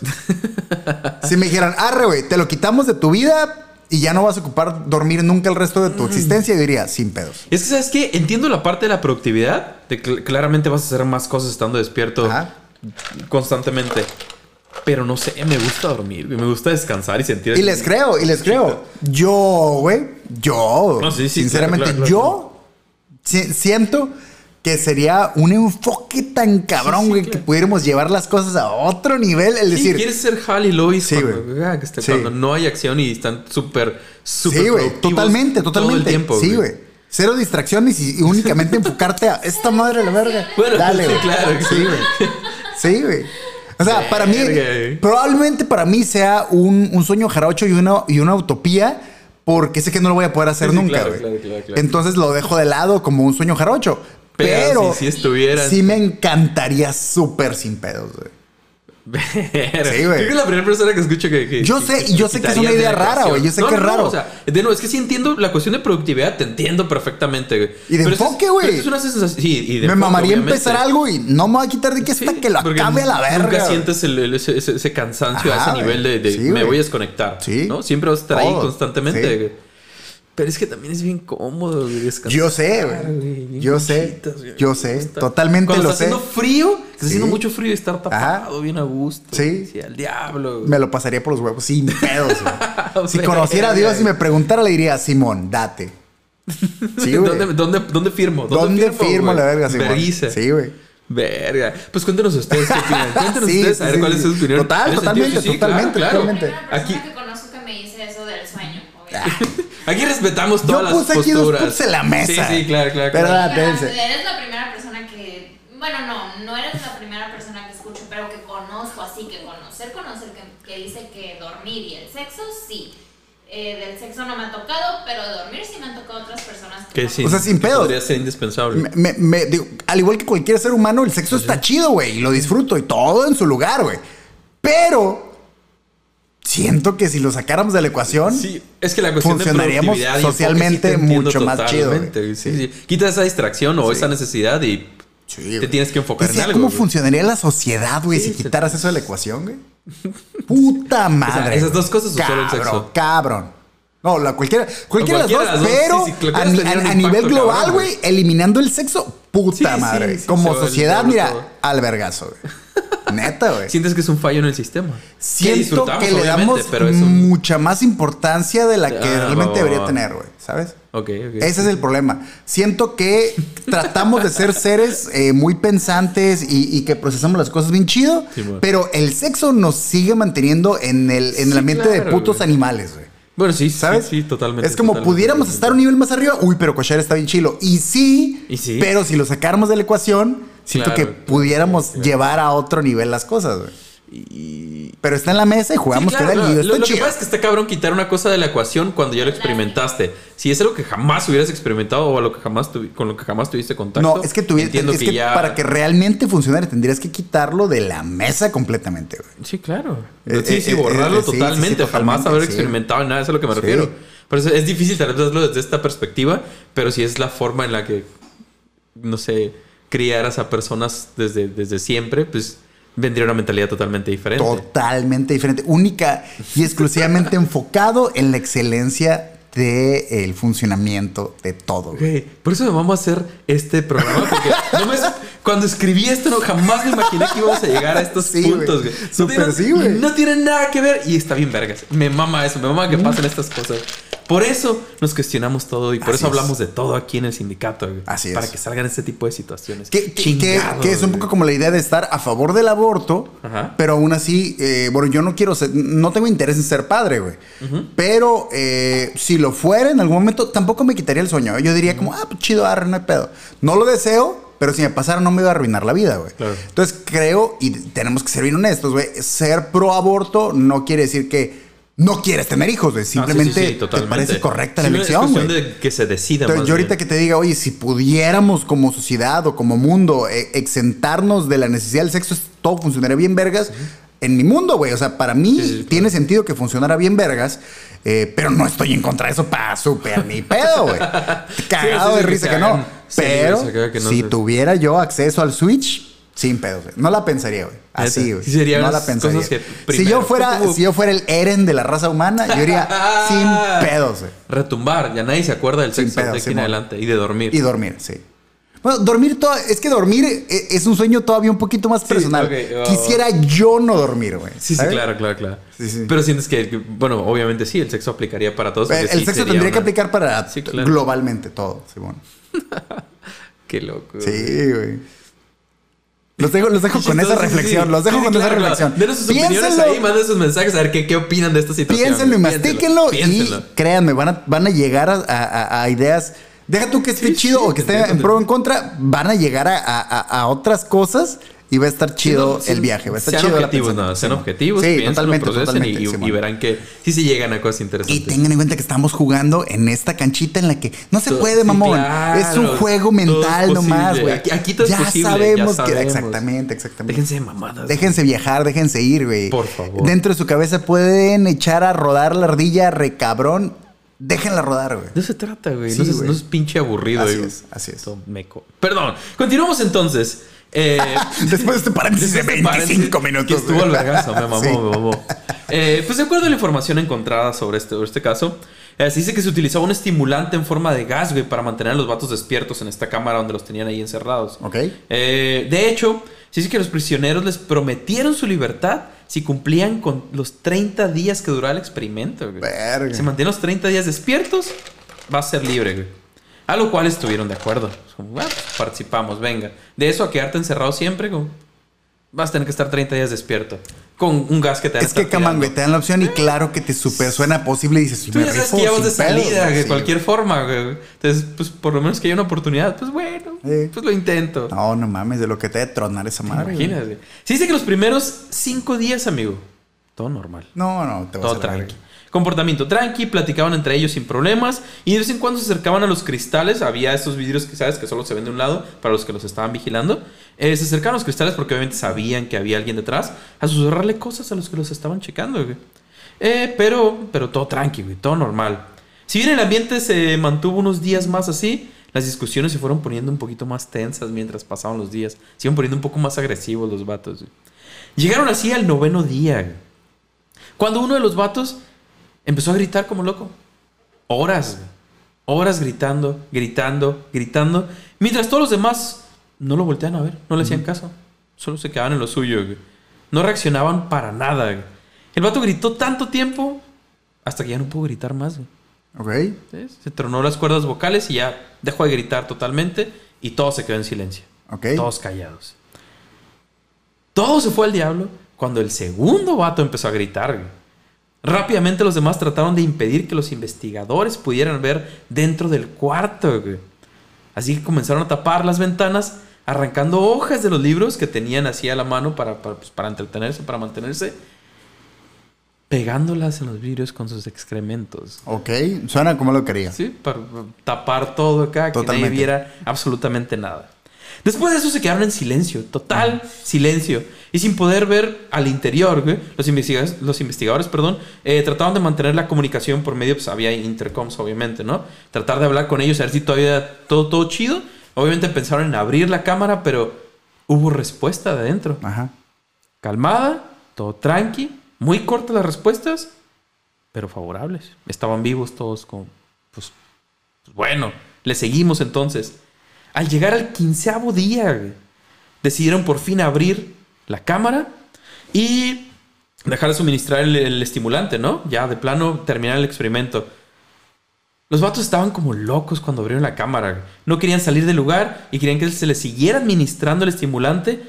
[LAUGHS] si me dijeran, arre, güey, te lo quitamos de tu vida y ya no vas a ocupar dormir nunca el resto de Mm. tu existencia, yo diría, sin pedos. Es que, ¿sabes qué? Entiendo la parte de la productividad. De que claramente vas a hacer más cosas estando despierto Ajá. constantemente. Pero no sé, me gusta dormir. Me gusta descansar y sentir... Y les creo, y les creo. Yo, güey, yo, No, sí, sí, sinceramente, claro, claro, yo si- siento que sería un enfoque tan cabrón, sí, güey, que pudiéramos llevar las cosas a otro nivel. Es decir, quieres ser Hal y Lois Sí, cuando, que esté- cuando no hay acción y están súper, súper sí, güey, totalmente, totalmente. Todo el tiempo, sí, güey. Cero distracciones y, únicamente [LAUGHS] enfocarte a esta madre de la verga. Bueno, Dale, sí, claro, Sí, güey. Sí, güey. O sea, para mí, probablemente para mí sea un, un sueño jarocho y una, y una utopía, porque sé que no lo voy a poder hacer Sí, nunca, claro. Entonces lo dejo de lado como un sueño jarocho. Pero Pero, si- si estuvieras- sí me encantaría súper sin pedos, güey. Sí, güey. Creo que es la primera persona que escucho que. que- Yo sé, y yo sé que es una idea rara, güey, yo sé No, que no, es no, raro. o sea, de nuevo, es que sí entiendo la cuestión de productividad, te entiendo perfectamente, güey. Y de Pero enfoque, güey. Es una sensación. Sí, y de me enfoque, mamaría obviamente. empezar algo y no me voy a quitar de que Sí, hasta que lo acabe a la verga. Nunca güey. sientes el- el- ese, ese- cansancio Ajá, a ese güey. nivel de, de Sí, me güey. voy a desconectar. Sí. ¿no? Siempre vas a estar ahí constantemente. Pero es que también es bien cómodo güey, descansar. Yo sé, güey. Yo sé. güey. Yo sé. Está- Totalmente Cuando lo está sé. haciendo frío, está haciendo mucho frío y estar tapado Ajá. bien a gusto. Sí. Sí, al diablo. güey. Me lo pasaría por los huevos sin pedos, güey. [LAUGHS] si conociera a Dios y me preguntara, le diría, Simón, date. Sí, güey. ¿Dónde, dónde, dónde firmo? ¿Dónde firmo la verga, Simón? Sí, güey. Verga. Pues cuéntenos ustedes qué opinan. [LAUGHS] Cuéntenos Sí, ustedes sí, a ver sí, cuál sí. es su opinión. Total, totalmente, totalmente, claro, claro. totalmente. Aquí- que conozco que me dice eso del sueño, obviamente. [LAUGHS] Aquí respetamos Yo todas las puse aquí dos posturas. en la mesa. Sí, sí, claro, claro. Pero claro. date, dense. Eres la primera persona que. Bueno, no, no eres la primera persona que escucho, pero que conozco así, que conocer, conocer, que, que dice que dormir y el sexo, sí. Eh, del sexo no me ha tocado, pero de dormir sí me han tocado otras personas. Que sí. O sea, sin que pedos. Podría ser indispensable. Me, me- me- digo, al igual que cualquier ser humano, el sexo está chido, güey. Y lo disfruto y todo en su lugar, güey. Pero siento que si lo sacáramos de la ecuación, Sí, es que la cuestión Funcionaríamos socialmente sí mucho más chido. Sí, sí. Quitas esa distracción o esa necesidad y te tienes que enfocar en algo. ¿Cómo güey. funcionaría la sociedad, güey, si quitaras eso de la ecuación, güey? [LAUGHS] Puta madre. esas dos cosas el cabrón, sexo. Cabrón. No, la cualquiera, cualquiera, cualquiera de las dos, pero a, a- a nivel global, güey, eliminando el sexo, puta Sí, madre. sí, Como sociedad, mira, todo. al vergazo, güey. [LAUGHS] Neta, güey. Sientes que es un fallo en el sistema. Siento que le damos pero es un- mucha más importancia de la que Ah, realmente debería tener, güey. ¿Sabes? Ok, ok. Ese es el problema. Siento que tratamos de ser seres eh, muy pensantes y, y que procesamos las cosas bien chido, Sí, bueno. pero el sexo nos sigue manteniendo en el, en el ambiente de putos animales, güey. Bueno, sí, ¿Sabes? Sí, sí, totalmente. Es como totalmente, pudiéramos totalmente. estar un nivel más arriba. Uy, pero cochar está bien chilo. Y sí, Y sí. pero si lo sacáramos de la ecuación, siento Claro, que claro, pudiéramos claro. llevar a otro nivel las cosas, güey. Y... Pero está en la mesa y jugamos Sí, claro, que el no, lío. lo, lo que pasa es que está cabrón quitar una cosa de la ecuación cuando ya lo experimentaste. Si es algo que jamás hubieras experimentado o a lo que jamás tuvi- con lo que jamás tuviste contacto. No, es que, tuvi- entiendo es que, ya- para que realmente funcionara tendrías que quitarlo de la mesa completamente, güey. Sí, claro. Eh, sí, eh, sí, eh, borrarlo eh, sí, sí, totalmente. sí, Jamás totalmente, haber sí. experimentado nada, eso es a lo que me Sí. refiero. Por eso es difícil tal vez verlo desde esta perspectiva, pero si es la forma en la que, no sé, criaras a personas desde, desde siempre, pues vendría una mentalidad totalmente diferente. Totalmente diferente. Única y exclusivamente enfocado en la excelencia del funcionamiento de todo, güey. Por eso me vamos a hacer este programa, porque [LAUGHS] no me- cuando escribí esto no, jamás me imaginé que íbamos a llegar a estos Sí, puntos. güey. güey. No Súper tiene- sí. No tiene nada que ver y está bien vergas. Me mama eso, me mama que pasen estas cosas. Por eso nos cuestionamos todo y por Así eso es. hablamos de todo aquí en el sindicato. güey. Así es. Para que salgan este tipo de situaciones. Que, Chingado, que es un poco como la idea de estar a favor del aborto, Ajá. pero aún así, eh, bueno, yo no quiero ser, no tengo interés en ser padre, güey. Pero eh, si lo fuera en algún momento, tampoco me quitaría el sueño. Yo diría como, ah, pues chido, arre, no hay pedo. No lo deseo, pero si me pasara no me iba a arruinar la vida, güey. Claro. Entonces creo, y tenemos que ser bien honestos, güey, ser pro aborto no quiere decir que no quieres tener hijos, güey. Ah, sí, sí, Simplemente sí, te parece correcta la elección, Es güey. de que se decida. Entonces, más yo ahorita que te diga, oye, si pudiéramos como sociedad o como mundo eh, exentarnos de la necesidad del sexo, todo funcionaría bien vergas. En mi mundo, güey. O sea, para mí claro. tiene sentido que funcionara bien vergas, eh, pero no estoy en contra de eso para súper ni pedo, güey. [LAUGHS] Cagado de risa que no. Pero que no si se- tuviera yo acceso al Switch, sin pedo, güey. No la pensaría, güey. Así, güey. No la pensaría. cosas que si yo fuera, como- si yo fuera el Eren de la raza humana, yo iría [LAUGHS] sin pedos, güey. Retumbar, ya nadie se acuerda del Sin sexo de pedos, aquí en adelante y de dormir. Y dormir, sí. Bueno, dormir todo, es que dormir e- es un sueño todavía un poquito más personal. va, Quisiera yo no dormir, güey. Sí, sí, claro, claro, claro. Sí, sí. Pero sientes que, bueno, obviamente sí, el sexo aplicaría para todos. El, sexo tendría que aplicar para claro. globalmente todo, Simón. [LAUGHS] Qué loco. Sí, güey. Los dejo, los dejo con esa reflexión, los dejo con esa reflexión. Denos sus opiniones Piénsenlo. ahí, manden sus mensajes a ver qué, qué opinan de esta situación. Piénsenlo y mastíquenlo y créanme, van a, van a llegar a, a- a ideas. Deja tú que esté Sí, chido sí, o que esté en pro o en contra, van a llegar a- a otras cosas y va a estar chido Sí, no, el viaje. Va a estar sean chido objetivos, no, sean objetivos, Sí, totalmente, y, y verán que sí se llegan a cosas Y interesantes. tengan en cuenta que estamos jugando en esta canchita en la que no se Todo- puede, mamón. claro. es un juego mental nomás, güey. Aquí- aquí todo es ya posible, ya sabemos que. sabemos. Exactamente, exactamente. Déjense de mamadas. Déjense viajar, déjense ir, güey. Por favor. Dentro de su cabeza pueden echar a rodar la ardilla recabrón. Déjenla rodar, güey. De eso se trata, güey. Sí, no, es pinche aburrido, Así güey. es, así es. Todo meco. Perdón. Continuamos entonces. Eh, [LAUGHS] Después de este paréntesis de Después de 25 paréntesis, minutos. Que estuvo al vergazo, me mamó, [LAUGHS] Sí. me mamó. Eh, pues de acuerdo a la información encontrada sobre este, sobre este caso, eh, se dice que se utilizaba un estimulante en forma de gas, güey, para mantener a los vatos despiertos en esta cámara donde los tenían ahí encerrados. Ok. Eh, de hecho, se dice que los prisioneros les prometieron su libertad si cumplían con los 30 días que duraba el experimento, güey. Verga. Si mantienen los 30 días despiertos, va a ser libre, güey. A lo cual estuvieron de acuerdo. Como, "Ah, pues, participamos, venga. De eso a quedarte encerrado siempre, como, vas a tener que estar 30 días despierto. Con un gas que te van a Es que, tirando. te dan la opción y claro que te super suena posible y dices, Tú me ya sabes rifo que ya vas de salida, de sí. cualquier forma, güey. Entonces, pues por lo menos que haya una oportunidad, pues bueno, Sí. pues lo intento. No, no mames, de lo que te debe tronar esa madre. Imagínate. Se dice que los primeros cinco días, amigo, todo normal. No, no, te vas Todo a tranqui. Comportamiento tranqui, platicaban entre ellos sin problemas y de vez en cuando se acercaban a los cristales. Había estos vidrios que sabes que solo se ven de un lado para los que los estaban vigilando. Eh, se acercaban a los cristales porque obviamente sabían que había alguien detrás a susurrarle cosas a los que los estaban checando. Eh, pero, pero todo tranqui, güey, todo normal. Si bien el ambiente se mantuvo unos días más así, las discusiones se fueron poniendo un poquito más tensas mientras pasaban los días. Se iban poniendo un poco más agresivos los vatos. Llegaron así al noveno día. Cuando uno de los vatos empezó a gritar como loco. Horas, horas gritando, gritando, gritando. Mientras todos los demás no lo volteaban a ver, no le hacían caso. Solo se quedaban en lo suyo, güey. No reaccionaban para nada, güey. El vato gritó tanto tiempo hasta que ya no pudo gritar más, güey. Ok. ¿Sí? Se tronó las cuerdas vocales y ya dejó de gritar totalmente y todo se quedó en silencio. Ok. Todos callados. Todo se fue al diablo cuando el segundo vato empezó a gritar. güey. Rápidamente los demás trataron de impedir que los investigadores pudieran ver dentro del cuarto. güey. Así que comenzaron a tapar las ventanas, arrancando hojas de los libros que tenían así a la mano para, para, pues, para entretenerse, para mantenerse, pegándolas en los vidrios con sus excrementos. Ok. Suena como lo quería. Sí, para tapar todo acá, que Totalmente. nadie viera absolutamente nada. Después de eso se quedaron en silencio, total silencio. Y sin poder ver al interior, güey, los investigadores, los investigadores perdón, eh, trataban de mantener la comunicación por medio, pues había intercoms, obviamente, ¿no? Tratar de hablar con ellos, a ver si todavía todo, todo chido. Obviamente pensaron en abrir la cámara, pero hubo respuesta de adentro. Ajá. Calmada, todo tranqui, muy cortas las respuestas, pero favorables. Estaban vivos todos con, pues, pues bueno, le seguimos entonces. Al llegar al quinceavo día, güey, decidieron por fin abrir la cámara y dejar de suministrar el, el estimulante, ¿no? Ya de plano terminar el experimento. Los vatos estaban como locos cuando abrieron la cámara. güey. No querían salir del lugar y querían que se les siguiera administrando el estimulante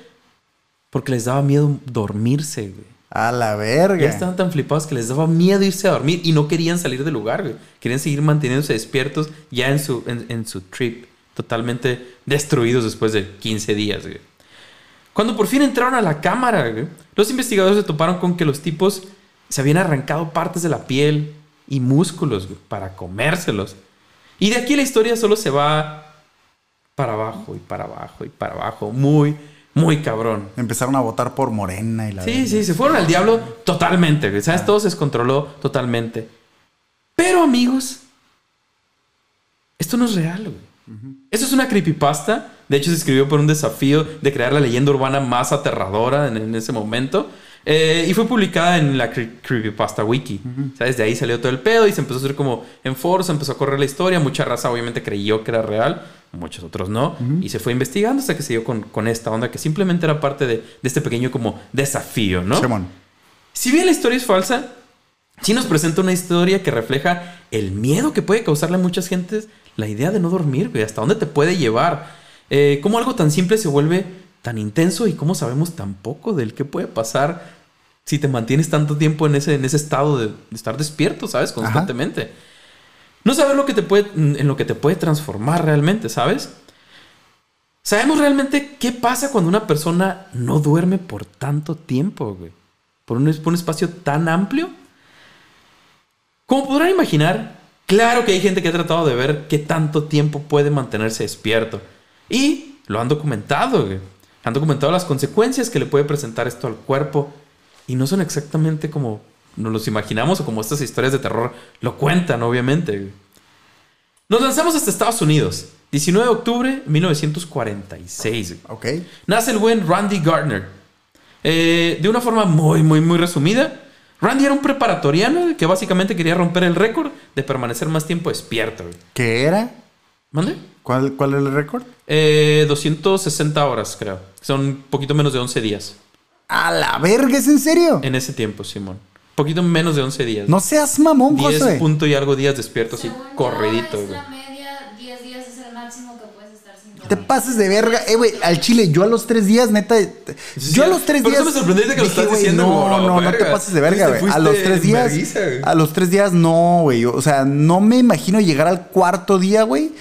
porque les daba miedo dormirse, güey. A la verga. Ya estaban tan flipados que les daba miedo irse a dormir y no querían salir del lugar, güey. Querían seguir manteniéndose despiertos ya en su, en, en su trip. Totalmente destruidos después de 15 días, güey. Cuando por fin entraron a la cámara, güey, los investigadores se toparon con que los tipos se habían arrancado partes de la piel y músculos güey, para comérselos. Y de aquí la historia solo se va para abajo y para abajo y para abajo. Muy, muy cabrón. Empezaron a votar por Morena y la Sí, sí, se fueron al diablo totalmente, güey. ¿Sabes? Todo se descontroló totalmente. Pero, amigos, esto no es real, güey. Eso es una creepypasta. De hecho, se escribió por un desafío de crear la leyenda urbana más aterradora en, en ese momento. Eh, y fue publicada en la cre- Creepypasta Wiki. ¿Sabes? De ahí salió todo el pedo y se empezó a hacer como en foros, empezó a correr la historia. Mucha raza obviamente creyó que era real, muchos otros no. Y se fue investigando hasta que se dio con, con esta onda que simplemente era parte de, de este pequeño como desafío, ¿no? Simón. Si bien la historia es falsa, sí nos presenta una historia que refleja el miedo que puede causarle a muchas gentes la idea de no dormir, güey. Hasta dónde te puede llevar. Eh, cómo algo tan simple se vuelve tan intenso y cómo sabemos tan poco del qué puede pasar si te mantienes tanto tiempo en ese, en ese estado de, de estar despierto, ¿sabes? Constantemente. No saber lo que te puede, en lo que te puede transformar realmente, ¿sabes? ¿Sabemos realmente qué pasa cuando una persona no duerme por tanto tiempo, güey? Por un, por un espacio tan amplio. Como podrán imaginar, claro que hay gente que ha tratado de ver qué tanto tiempo puede mantenerse despierto. Y lo han documentado, güey. Han documentado las consecuencias que le puede presentar esto al cuerpo. Y no son exactamente como nos los imaginamos o como estas historias de terror lo cuentan, obviamente. güey. Nos lanzamos hasta Estados Unidos. 19 de octubre de 1946. güey. Ok. Nace el buen Randy Gardner. Eh, de una forma muy, muy, muy resumida. Randy era un preparatoriano que básicamente quería romper el récord de permanecer más tiempo despierto. güey. ¿Qué era? ¿Mande? ¿Cuál, cuál es el récord? Eh, 260 horas, creo. Son un poquito menos de 11 días. A la verga, ¿es en serio? En ese tiempo, Simón. Poquito menos de 11 días. No seas mamón, 10 José. punto y algo días despierto, así Según yo, es güey. la media, 10 días es el máximo que Te pases de verga. Eh, güey, al chile, yo a los tres días, neta. Sí, yo a los tres por días. eso me sorprendiste que lo estás diciendo, No, como, no, no te pases de verga, güey. A los tres días. A los tres días, no, güey. O sea, no me imagino llegar al cuarto día, güey.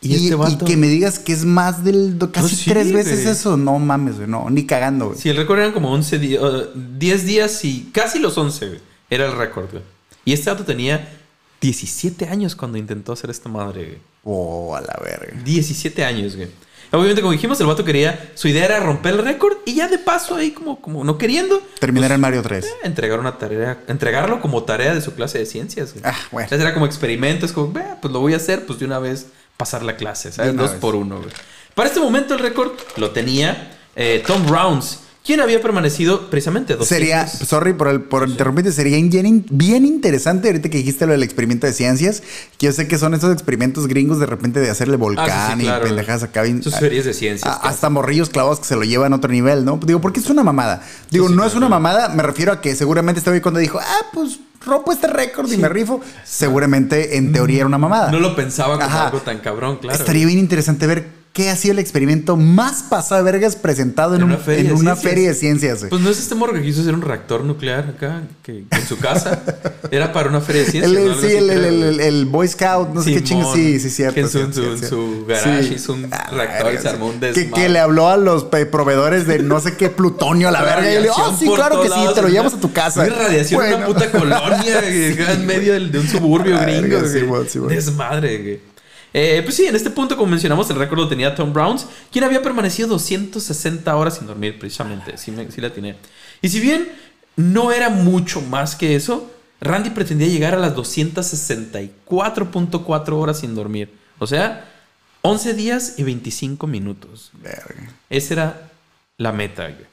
¿Y Y, este y que me digas que es más del. Casi Pues sí, tres veces güey. eso. No mames, güey. No, ni cagando, güey. Sí, el récord eran como 11 días, 10 días y casi los 11, güey. Era el récord, güey. Y este dato tenía 17 años cuando intentó hacer esta madre, güey. Oh, a la verga. 17 años, güey. Obviamente, como dijimos, el vato quería, su idea era romper el récord y ya de paso ahí como, como no queriendo, Terminar en Mario 3. entregar una tarea, entregarlo como tarea de su clase de ciencias, güey. Ah, bueno. Entonces era como experimento, es como, "Ve, pues lo voy a hacer, pues de una vez pasar la clase, ¿sabes? Dos vez. por uno, güey. Para este momento el récord lo tenía eh, Tom Rounds, quien había permanecido precisamente dos Sería, sorry por, el, por interrumpirte, sería bien, bien interesante ahorita que dijiste lo del experimento de ciencias, que yo sé que son esos experimentos gringos de repente de hacerle volcán Ah, sí, sí, claro, y pendejadas acá. bien- Sus series de ciencias. a- hasta morrillos clavados que se lo llevan a otro nivel, ¿no? Digo, porque es una mamada. Digo, Sí, sí, no es una mamada, me refiero a que seguramente este güey cuando dijo, ah, pues rompo este récord y me rifo, seguramente en teoría era una mamada. No lo pensaba como Ajá. algo tan cabrón, claro. Estaría bien interesante ver qué ha sido el experimento más pasado de vergas presentado en, En un- una feria en de una ciencias. feria de ciencias. güey. Pues no es este morro que quiso hacer un reactor nuclear acá, que que en su casa. Era para una feria de ciencias. El, sí, el, Boy Scout, no sé qué Simón, chingo. Sí, sí, cierto. que en su- cierto, en su- cierto, en su cierto. garage hizo un Ah, reactor y verga, se armó un que, desmadre. que le habló a los pe- proveedores de no sé qué plutonio a la [LAUGHS] verga. Y le dijo, oh, sí, claro que sí, te lo llevas a tu casa. Una radiación una puta colonia en medio de un suburbio [LAUGHS] Ah, gringo. sí, sí. Desmadre, güey. Eh, pues sí, en este punto, como mencionamos, el récord lo tenía Tom Browns, quien había permanecido 260 horas sin dormir, precisamente. Sí, me- sí la tenía. Y si bien no era mucho más que eso, Randy pretendía llegar a las 264.4 horas sin dormir. O sea, 11 días y 25 minutos. Verga. Esa era la meta, güey.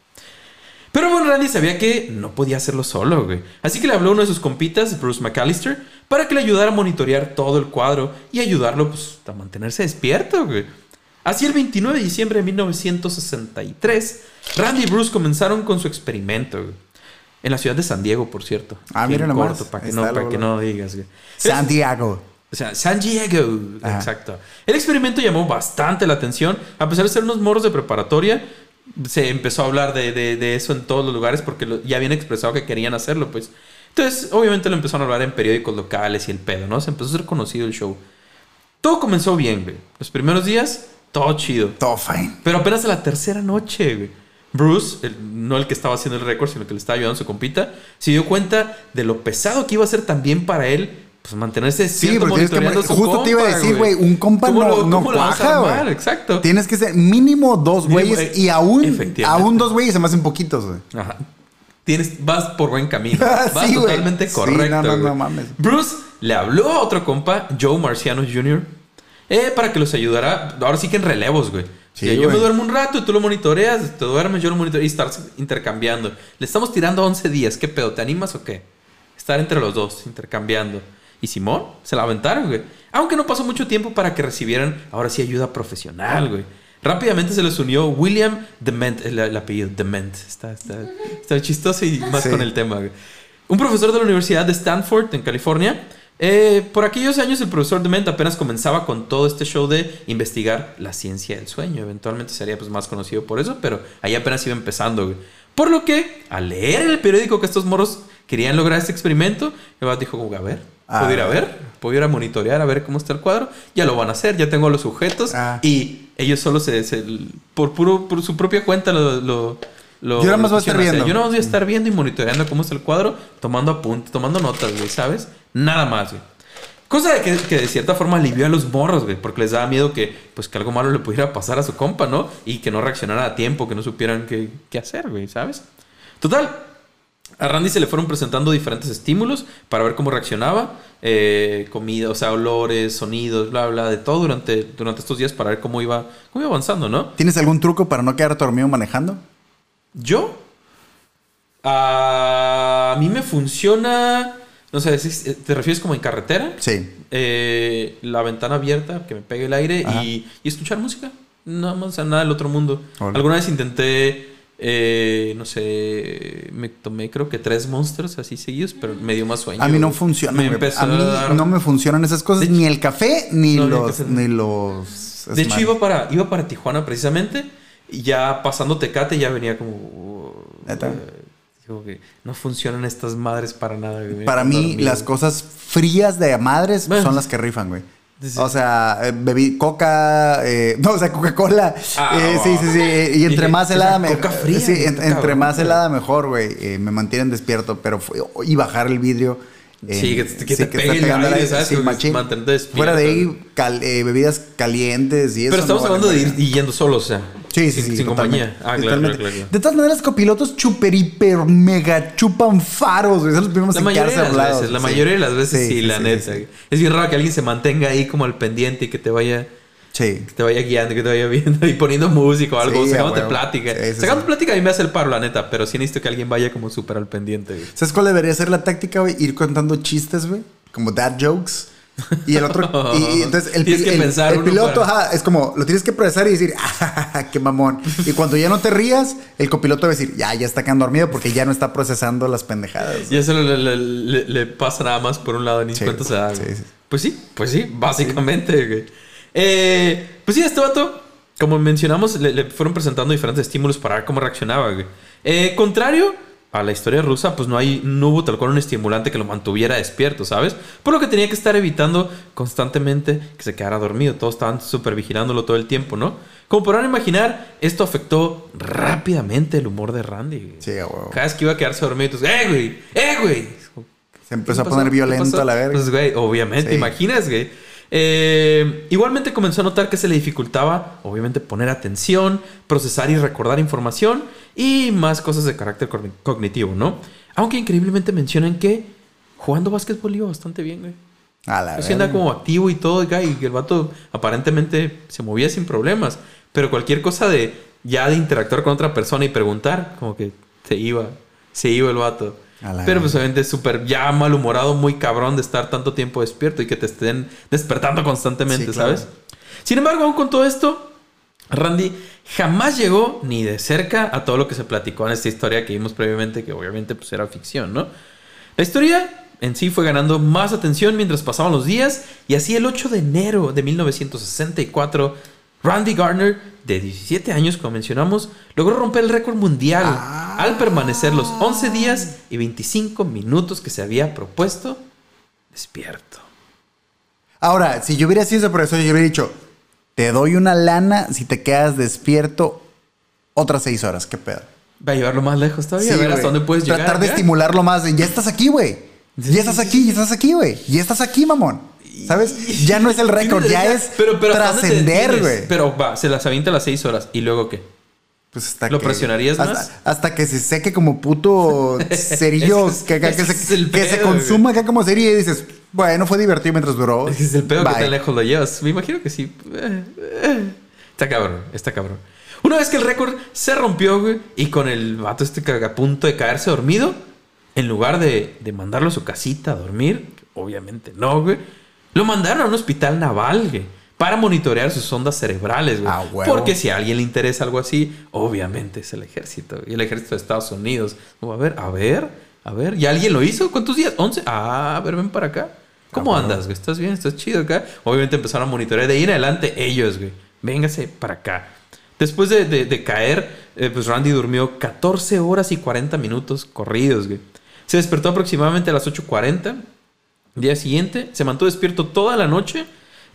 Pero bueno, Randy sabía que no podía hacerlo solo, güey. Así que le habló a uno de sus compitas, Bruce McAllister, para que le ayudara a monitorear todo el cuadro y ayudarlo pues, a mantenerse despierto, güey. Así el 29 de diciembre de 1963, Randy y Bruce comenzaron con su experimento, güey. En la ciudad de San Diego, por cierto. Ah, mira nomás. corto, para que, no, para que digas, güey. Santiago. O sea, San Diego. Ajá. Exacto. El experimento llamó bastante la atención. A pesar de ser unos morros de preparatoria, se empezó a hablar de, de- de eso en todos los lugares porque lo- ya habían expresado que querían hacerlo, pues. Entonces, obviamente lo empezaron a hablar en periódicos locales y el pedo, ¿no? Se empezó a ser conocido el show. Todo comenzó bien, güey. Los primeros días, todo chido. Todo fine. Pero apenas a la tercera noche, güey. Bruce, el- no el que estaba haciendo el récord, sino el que le estaba ayudando a su compita, se dio cuenta de lo pesado que iba a ser también para él, pues mantenerse Sí, porque tienes que- justo te iba a decir, güey, un compa ¿Cómo no- lo- no cómo cuaja, güey. Exacto. Tienes que ser mínimo dos güeyes eh, y aún, aún dos güeyes se me hacen poquitos, güey. Ajá. Tienes, vas por buen camino. [LAUGHS] Vas totalmente correcto. no, no, no güey. mames. Bruce le habló a otro compa, Joe Marciano Jr., eh, para que los ayudara. Ahora sí que en relevos, güey. Sí, yo me duermo un rato y tú lo monitoreas, te duermes, yo lo monitoreo y estar intercambiando. Le estamos tirando 11 días. ¿Qué pedo? ¿Te animas o qué? Estar entre los dos, intercambiando. Y Simón, se la aventaron, güey. Aunque no pasó mucho tiempo para que recibieran, ahora sí, ayuda profesional, güey. Rápidamente se les unió William Dement, el, el apellido Dement. Está, está, está chistoso y más Sí. con el tema. Un profesor de la Universidad de Stanford, en California, Eh, por aquellos años el profesor Dement apenas comenzaba con todo este show de investigar la ciencia del sueño. Eventualmente sería pues, más conocido por eso, pero ahí apenas iba empezando. güey. Por lo que, al leer el periódico que estos morros querían lograr este experimento, el dijo, como, a ver, puedo ir a Ah. ver, puedo ir a monitorear, a ver cómo está el cuadro. Ya lo van a hacer, ya tengo los sujetos Ah. y ellos solo se, se- por puro por su propia cuenta lo, lo, lo- Yo nada más voy a estar viendo. Yo nada más voy a estar viendo y monitoreando cómo está el cuadro, tomando apuntes, tomando notas, güey, ¿sabes? Nada más, güey. Cosa que, que de cierta forma alivió a los morros, güey, porque les daba miedo que, pues, que algo malo le pudiera pasar a su compa, ¿no? Y que no reaccionara a tiempo, que no supieran qué, qué hacer, güey, ¿sabes? Total, a Randy se le fueron presentando diferentes estímulos para ver cómo reaccionaba. eh, comida, o sea, olores, sonidos, bla, bla, de todo durante, durante estos días para ver cómo iba, cómo iba avanzando, ¿no? ¿Tienes algún truco para no quedar dormido manejando? Yo, a mí me funciona, no sé, si- ¿te refieres como en carretera? Sí. Eh, la ventana abierta, que me pegue el aire y, y escuchar música. Nada más, o sea, nada del otro mundo. Alguna vez intenté, eh, no sé, me tomé creo que tres monsters así seguidos, pero me dio más sueño. A mí no funciona. Me A mí no me funcionan esas cosas. Ni el café, ni No, los. café. Ni los. De hecho, iba para, iba para Tijuana precisamente. Y ya pasando Tecate ya venía como... ¿Neta? eh, digo que no funcionan estas madres para nada. güey. Para mí, las cosas frías de madres Bueno. son las que rifan, güey. Sí, sí. O sea, eh, bebí coca, eh, [LAUGHS] no, o sea, Coca-Cola. Ah, eh, sí, sí, sí. Y entre más helada, me- coca fría, Sí, en- entre más güey. helada, mejor, güey. Eh, me mantienen despierto, pero fue- y bajar el vidrio. eh, Sí, que te- que te está pegue el ¿sabes? sí, que machín. mantenerte despierto. Fuera de ahí, cal- eh, bebidas calientes y eso. Pero estamos no hablando de ir y yendo solos, o sea. Sí, sí, sin, sí. sin totalmente, compañía. Ah, claro, claro, claro. De todas maneras, copilotos super, hiper, mega chupan faros, güey. Son los primeros La mayoría de las hablados, veces, la sí. mayoría de las veces sí, la neta. Es bien raro que alguien se mantenga ahí como al pendiente y que te vaya, Sí. que te vaya guiando, que te vaya viendo [LAUGHS] y poniendo música o algo, Sí, sacándote plática. Sí, sí. plática a mí me hace el paro, la neta, pero sí necesito que alguien vaya como súper al pendiente. güey. ¿Sabes cuál debería ser la táctica, güey? Ir contando chistes, güey. Como dad jokes. Y el otro. y, y [LAUGHS] entonces el, que pensar piloto, para- ajá, es como lo tienes que procesar y decir, [LAUGHS] ¡ah, qué mamón! Y cuando ya no te rías, el copiloto va a decir, ya, ya está quedando dormido porque ya no está procesando las pendejadas. Y eso le, le- le- le pasa nada más por un lado, ni Sí, cuenta se da. sí, güey. sí. Pues sí, pues sí, básicamente. güey. Eh, pues sí, este vato, como mencionamos, le, le fueron presentando diferentes estímulos para ver cómo reaccionaba. güey. Eh, contrario a la historia rusa, pues no, hay, no hubo tal cual un estimulante que lo mantuviera despierto, ¿sabes? Por lo que tenía que estar evitando constantemente que se quedara dormido. Todos estaban súper vigilándolo todo el tiempo, ¿no? Como podrán imaginar, esto afectó rápidamente el humor de Randy. güey. Sí, huevo. Cada vez que iba a quedarse dormido, entonces, ¡eh, güey! ¡eh, güey! Se empezó a ¿Qué poner violento a la verga. Pues, güey, obviamente, Sí. imaginas, güey. Eh, igualmente comenzó a notar que se le dificultaba, obviamente, poner atención, procesar y recordar información y más cosas de carácter cogni- cognitivo, ¿no? Aunque increíblemente mencionan que jugando básquetbol iba bastante bien, güey. a la verga. como activo y todo, güey, y el vato aparentemente se movía sin problemas. Pero cualquier cosa de ya de interactuar con otra persona y preguntar, como que se iba, se iba el vato. Pero pues obviamente súper ya malhumorado, muy cabrón de estar tanto tiempo despierto y que te estén despertando constantemente, Sí, claro. ¿sabes? Sin embargo, aún con todo esto, Randy jamás llegó ni de cerca a todo lo que se platicó en esta historia que vimos previamente, que obviamente pues era ficción, ¿no? La historia en sí fue ganando más atención mientras pasaban los días y así el 8 de enero de 1964, Randy Gardner, de 17 años como mencionamos, logró romper el récord mundial Ah. al permanecer los 11 días y 25 minutos que se había propuesto despierto. Ahora, si yo hubiera sido ese profesor, yo hubiera dicho, te doy una lana si te quedas despierto otras seis horas. ¿Qué pedo? Va a llevarlo más lejos todavía, a ver güey. hasta dónde puedes llegar. Tratar de estimularlo más. Ya estás aquí, güey. Sí, Ya estás sí, aquí, ya estás aquí, güey. Ya estás aquí, mamón. ¿Sabes? Ya no es el récord, ya es [LAUGHS] pero, pero ¿hasta dónde te trascender, güey. Pero va, se las avienta a las 6 horas. ¿Y luego qué? Pues hasta ¿Lo que- presionarías hasta, más? Hasta que se seque como puto [LAUGHS] cerillo, es- que, se, que se consuma acá como cerillo y dices, bueno, fue divertido mientras duró. Ese es el pedo que tan lejos lo llevas. Me imagino que sí. Está cabrón, está cabrón. Una vez que el récord se rompió, güey, y con el vato este a punto de caerse dormido, en lugar de, de mandarlo a su casita a dormir, obviamente no, güey, lo mandaron a un hospital naval, güey, para monitorear sus ondas cerebrales, güey. Ah. Porque si a alguien le interesa algo así, obviamente es el ejército, y el ejército de Estados Unidos. Como, a ver, a ver, a ver, ¿y alguien lo hizo? ¿Cuántos días? ¿11? Ah, a ver, ven para acá. ¿Cómo Ah, andas, güey? ¿Estás bien? ¿Estás chido acá? Obviamente empezaron a monitorear. De ahí en adelante, ellos, güey. Véngase para acá. Después de, de- de caer, eh, pues Randy durmió 14 horas y 40 minutos corridos, güey. Se despertó aproximadamente a las 8.40. Día siguiente, se mantuvo despierto toda la noche.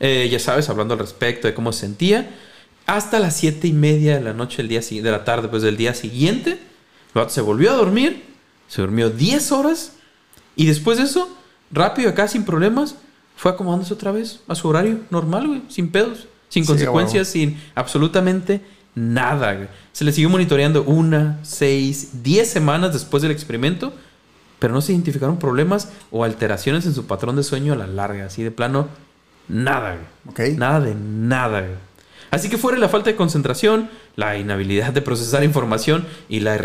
eh, ya sabes, hablando al respecto de cómo se sentía. Hasta las 7 y media de la noche, el día, de la tarde, pues del día siguiente. El se volvió a dormir. Se durmió 10 horas. Y después de eso, rápido acá, sin problemas, fue acomodándose otra vez a su horario normal, güey, sin pedos, sin Sí, consecuencias, sin absolutamente nada, güey. Se le siguió monitoreando una, seis, diez semanas después del experimento, pero no se identificaron problemas o alteraciones en su patrón de sueño a la larga, así de plano, nada, güey. Ok. Nada de nada. Así que fuera la falta de concentración, la inhabilidad de procesar información y la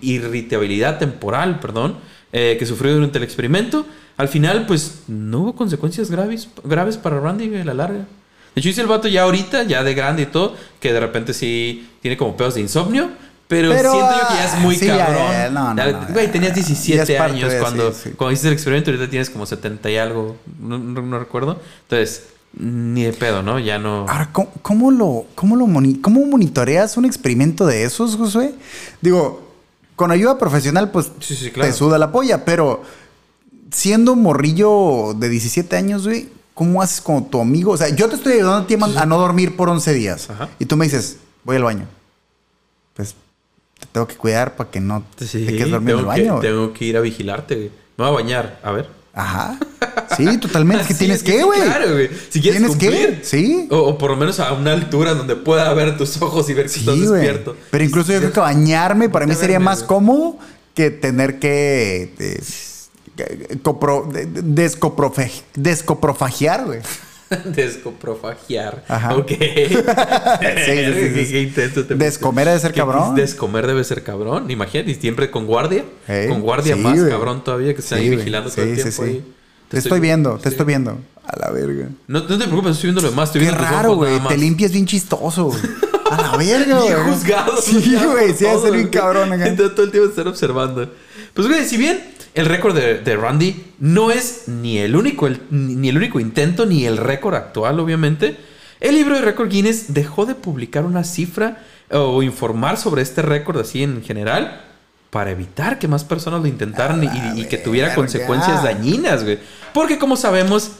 irritabilidad temporal, perdón, eh, que sufrió durante el experimento, al final, pues, no hubo consecuencias graves, graves para Randy a la larga. De hecho, dice el vato ya ahorita, ya de grande y todo, que de repente sí tiene como pedos de insomnio, pero, Pero, siento yo que ya es muy sí, cabrón. ya, no, no, Güey, tenías Ya 17 es parte años de- cuando, sí, sí. cuando hiciste el experimento, ahorita tienes como 70 y algo, no, recuerdo. Entonces, ni de pedo, ¿no? Ya no... Ahora, ¿cómo, cómo lo, cómo, lo moni- cómo monitoreas un experimento de esos, Josué? Digo, con ayuda profesional, pues claro. te suda la polla, pero siendo morrillo de 17 años, güey, ¿cómo haces con tu amigo? O sea, yo te estoy ayudando a ti a- a no dormir por 11 días. Ajá. Y tú me dices, voy al baño. Pues tengo que cuidar para que no Sí, te quedes dormido en el que- baño. güey. tengo que ir a vigilarte, güey. Me voy a bañar, a ver. Ajá. [LAUGHS] Sí, totalmente. Que tienes que, güey. Claro, güey. Si quieres Tienes que, cumplir. sí. O, o por lo menos a una altura donde pueda ver tus ojos y ver si estás Sí, güey. despierto. Pero incluso yo creo que bañarme para mí sería más güey. cómodo que tener que eh, que- copro- de- descoprofe- descoprofagiar, güey. [LAUGHS] Descoprofagiar. Ajá. Ok. [LAUGHS] sí, sí, sí. [LAUGHS] te Descomer debe ser ¿Qué- cabrón. Descomer debe ser cabrón. Imagínate, y siempre con guardia. Con guardia más cabrón todavía que están Sí, ahí vigilando todo el tiempo sí. ahí. Te estoy viendo, te estoy viendo. A la verga. No, no te preocupes, estoy viendo lo demás. Estoy Qué viendo raro, güey. Te limpias bien chistoso. A la verga, Bien juzgado. Sí, güey. Sí, de todo, ser bien cabrón acá. Todo, todo el tiempo estar observando. Pues, güey, si bien el récord de, de Randy no es ni el único el- ni el único intento ni el récord actual, obviamente, el libro de récord Guinness dejó de publicar una cifra o informar sobre este récord así en general para evitar que más personas lo intentaran y, que tuviera verga. consecuencias dañinas, güey. Porque como sabemos,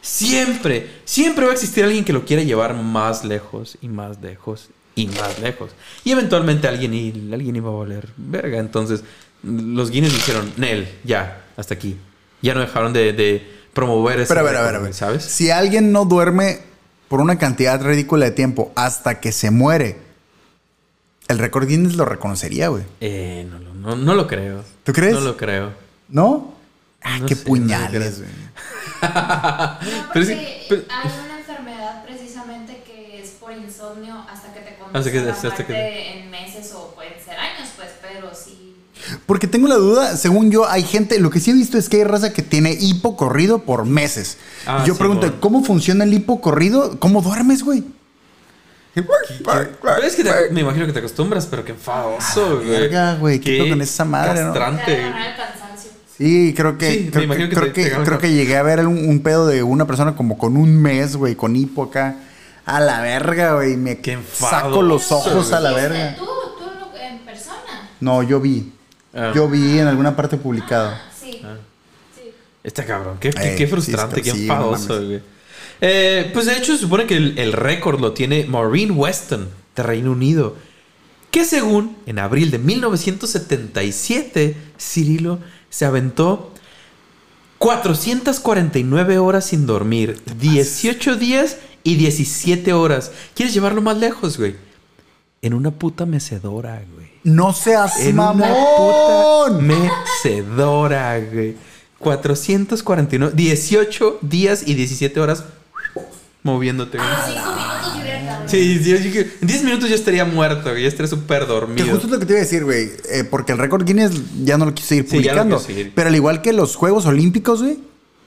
siempre, siempre va a existir alguien que lo quiera llevar más lejos y más lejos y más lejos. Y eventualmente alguien, y, alguien iba a valer verga. Entonces, los Guinness dijeron, Nel, ya, hasta aquí. Ya no dejaron de, de promover ese Pero a ver, a ver, a ¿sabes? Si alguien no duerme por una cantidad ridícula de tiempo hasta que se muere, el récord Guinness lo reconocería, güey. Eh, no, lo- no, no lo creo. ¿Tú crees? No lo creo. ¿No? Ah, No qué sé, puñales, güey. No, [LAUGHS] Pero porque sí, pero- hay una enfermedad precisamente que es por insomnio hasta que te conduce Hasta que- hasta en meses o pueden ser años. Porque tengo la duda, según yo, hay gente, lo que sí he visto es que hay raza que tiene hipo corrido por meses. Ah, yo sí, pregunto, bueno. ¿cómo funciona el hipo corrido? ¿Cómo duermes, güey? Pero es que te- me imagino que te acostumbras, pero qué enfadoso, güey. verga, güey, ¿qué con esa madre, no? Castrante. Sí, creo que, Sí, me creo, que, que creo te- que- te agarra- creo que llegué a ver un, un pedo de una persona como con un mes, güey, con hipo acá. A la verga, güey. Me Qué enfadoso, saco los ojos a la ¿Viste verga. ¿Tú, tú en persona? No, yo vi. Ah. Yo vi en alguna parte publicado. Ah, sí. Sí. Está cabrón, qué, qué- qué sí, frustrante, qué sí, enfadoso, güey. Eh, pues de hecho se supone que el, el récord lo tiene Maureen Weston de Reino Unido, que según en abril de 1977, Cirilo se aventó 449 horas sin dormir, 18 días y 17 horas. ¿Quieres llevarlo más lejos, güey? En una puta mecedora, güey. No seas En una puta mamón. mecedora, güey. 449, 18 días y 17 horas moviéndote, güey. Yo quedado. Sí, sí, yo dije, en 10 minutos ya estaría muerto, güey. Ya estaría súper Que dormido. justo es lo que te iba a decir, güey. eh, porque el récord Guinness ya no lo Sí, ya no publicando. Pero al igual que los Juegos Olímpicos, güey.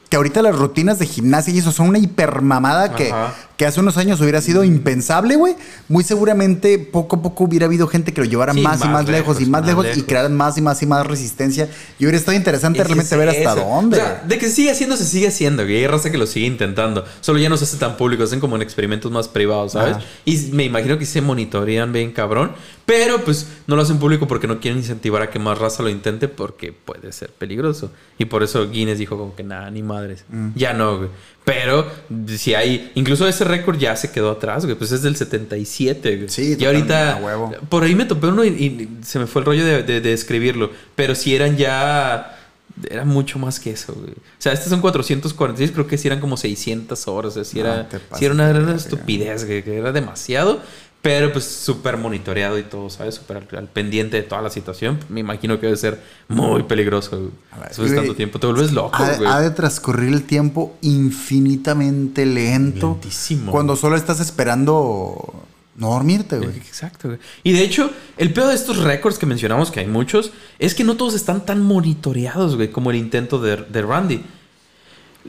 Que ahorita las rutinas de gimnasia y eso son una hipermamada que. Que hace unos años hubiera sido impensable, güey, muy seguramente poco a poco hubiera habido gente que lo llevara Sí, más, y más lejos, y más más lejos, y crearan más y más y más resistencia. Y hubiera estado interesante Es realmente ver hasta eso. dónde. O sea, de que se sigue haciendo, se sigue haciendo, güey. Hay raza que lo sigue intentando. Solo ya no se hace tan público, hacen como en experimentos más privados, ¿sabes? Ajá. Y me imagino que se monitorean bien cabrón. Pero pues no lo hacen público porque no quieren incentivar a que más raza lo intente porque puede ser peligroso. Y por eso Guinness dijo como que nada, ni madres. Mm. Ya no, güey. Pero si hay, incluso ese récord ya se quedó atrás, güey. Pues es del 77, güey. Sí, y ahorita, huevo. por ahí me topé uno y, y se me fue el rollo de, de- de escribirlo. Pero si eran ya. Era mucho más que eso, güey. O sea, estos son 446, creo que si eran como 600 horas. O sea, si No, era, sí era una, verga. estupidez, güey, que era demasiado. Pero pues súper monitoreado y todo, ¿sabes? Súper al, al pendiente de toda la situación. Me imagino que debe ser muy peligroso, güey. Ver, güey, tanto tiempo, te vuelves loco, ha, güey. ha de transcurrir el tiempo infinitamente lento. Lentísimo. Cuando solo estás esperando no dormirte, güey. Exacto, güey. Y de hecho, el peor de estos récords que mencionamos, que hay muchos, es que no todos están tan monitoreados, güey, como el intento de, de Randy.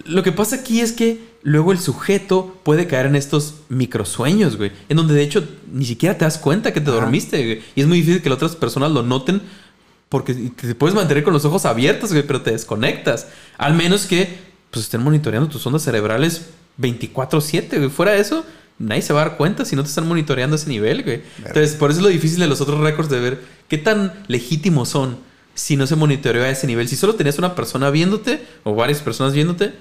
Lo que pasa aquí es que luego el sujeto puede caer en estos microsueños, güey, en donde de hecho ni siquiera te das cuenta que te Ajá. dormiste, güey. Y es muy difícil que las otras personas lo noten porque te puedes mantener con los ojos abiertos, güey, pero te desconectas. Al menos que pues estén monitoreando tus ondas cerebrales 24/7, güey. Fuera de eso, nadie se va a dar cuenta si no te están monitoreando a ese nivel, güey. Entonces, por eso es lo difícil de los otros récords de ver qué tan legítimos son si no se monitoreó a ese nivel. Si solo tenías una persona viéndote o varias personas viéndote,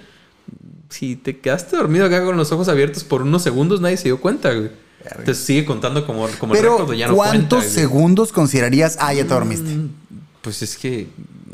si te quedaste dormido acá con los ojos abiertos por unos segundos, nadie se dio cuenta, güey. Te sigue contando como, como el Pero, récord de ya no ¿cuántos cuenta, güey. segundos considerarías? Ah, ya te dormiste. Pues es que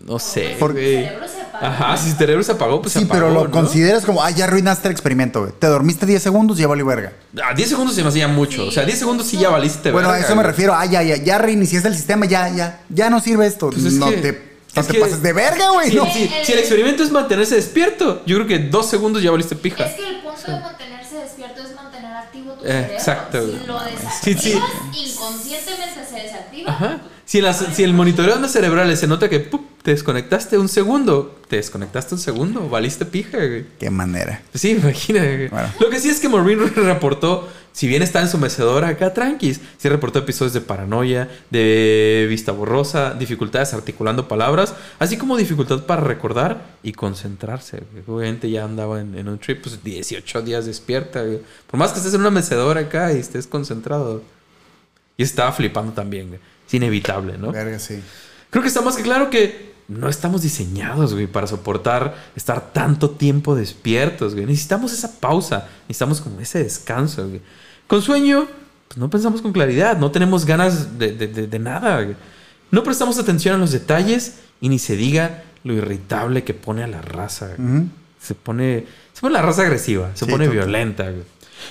no sé. Por- Tu güey. cerebro se apaga. Ajá, si tu cerebro se apagó, pues sí, se apagó. pero lo ¿no? consideras como, ah, ya arruinaste el experimento, güey. Te dormiste 10 segundos, ya valió verga. Ah, 10 segundos se me hacía mucho. Sí, o sea, 10 segundos sí ya valiste. bueno, a verga, eso me refiero. Ah, ya, ya, ya reiniciaste el sistema, ya, ya, ya no sirve esto. Pues es no que- te, no es te que- pases de verga, güey. Si, no. si- si el experimento es mantenerse despierto, yo creo que dos segundos ya valiste pija. Es que el punto de mantenerse despierto es mantener activo tu Eh, cerebro. exacto. Si lo Sí, desactivas, sí. inconscientemente se desactiva. Ajá. Si, las- si el monitoreo cerebrales se nota que ¡pup! te desconectaste un segundo, te desconectaste un segundo, valiste pija, güey. Qué manera. Sí, imagínate. Bueno. Lo que sí es que Maureen [LAUGHS] reportó, si bien está en su mecedora acá tranquis, sí reportó episodios de paranoia, de vista borrosa, dificultades articulando palabras, así como dificultad para recordar y concentrarse. Obviamente ya andaba en, en un trip, pues 18 días despierta. güey. Por más que estés en una mecedora acá y estés concentrado. Y estaba flipando también, güey. Es inevitable, ¿no? Verga, sí. Creo que está más que claro que no estamos diseñados, güey, para soportar estar tanto tiempo despiertos, güey. Necesitamos esa pausa, necesitamos como ese descanso, güey. Con sueño, pues no pensamos con claridad, no tenemos ganas de, de- de- de nada, güey. No prestamos atención a los detalles y ni se diga lo irritable que pone a la raza, güey. Se pone, se pone la raza agresiva, se Sí, pone violenta. güey.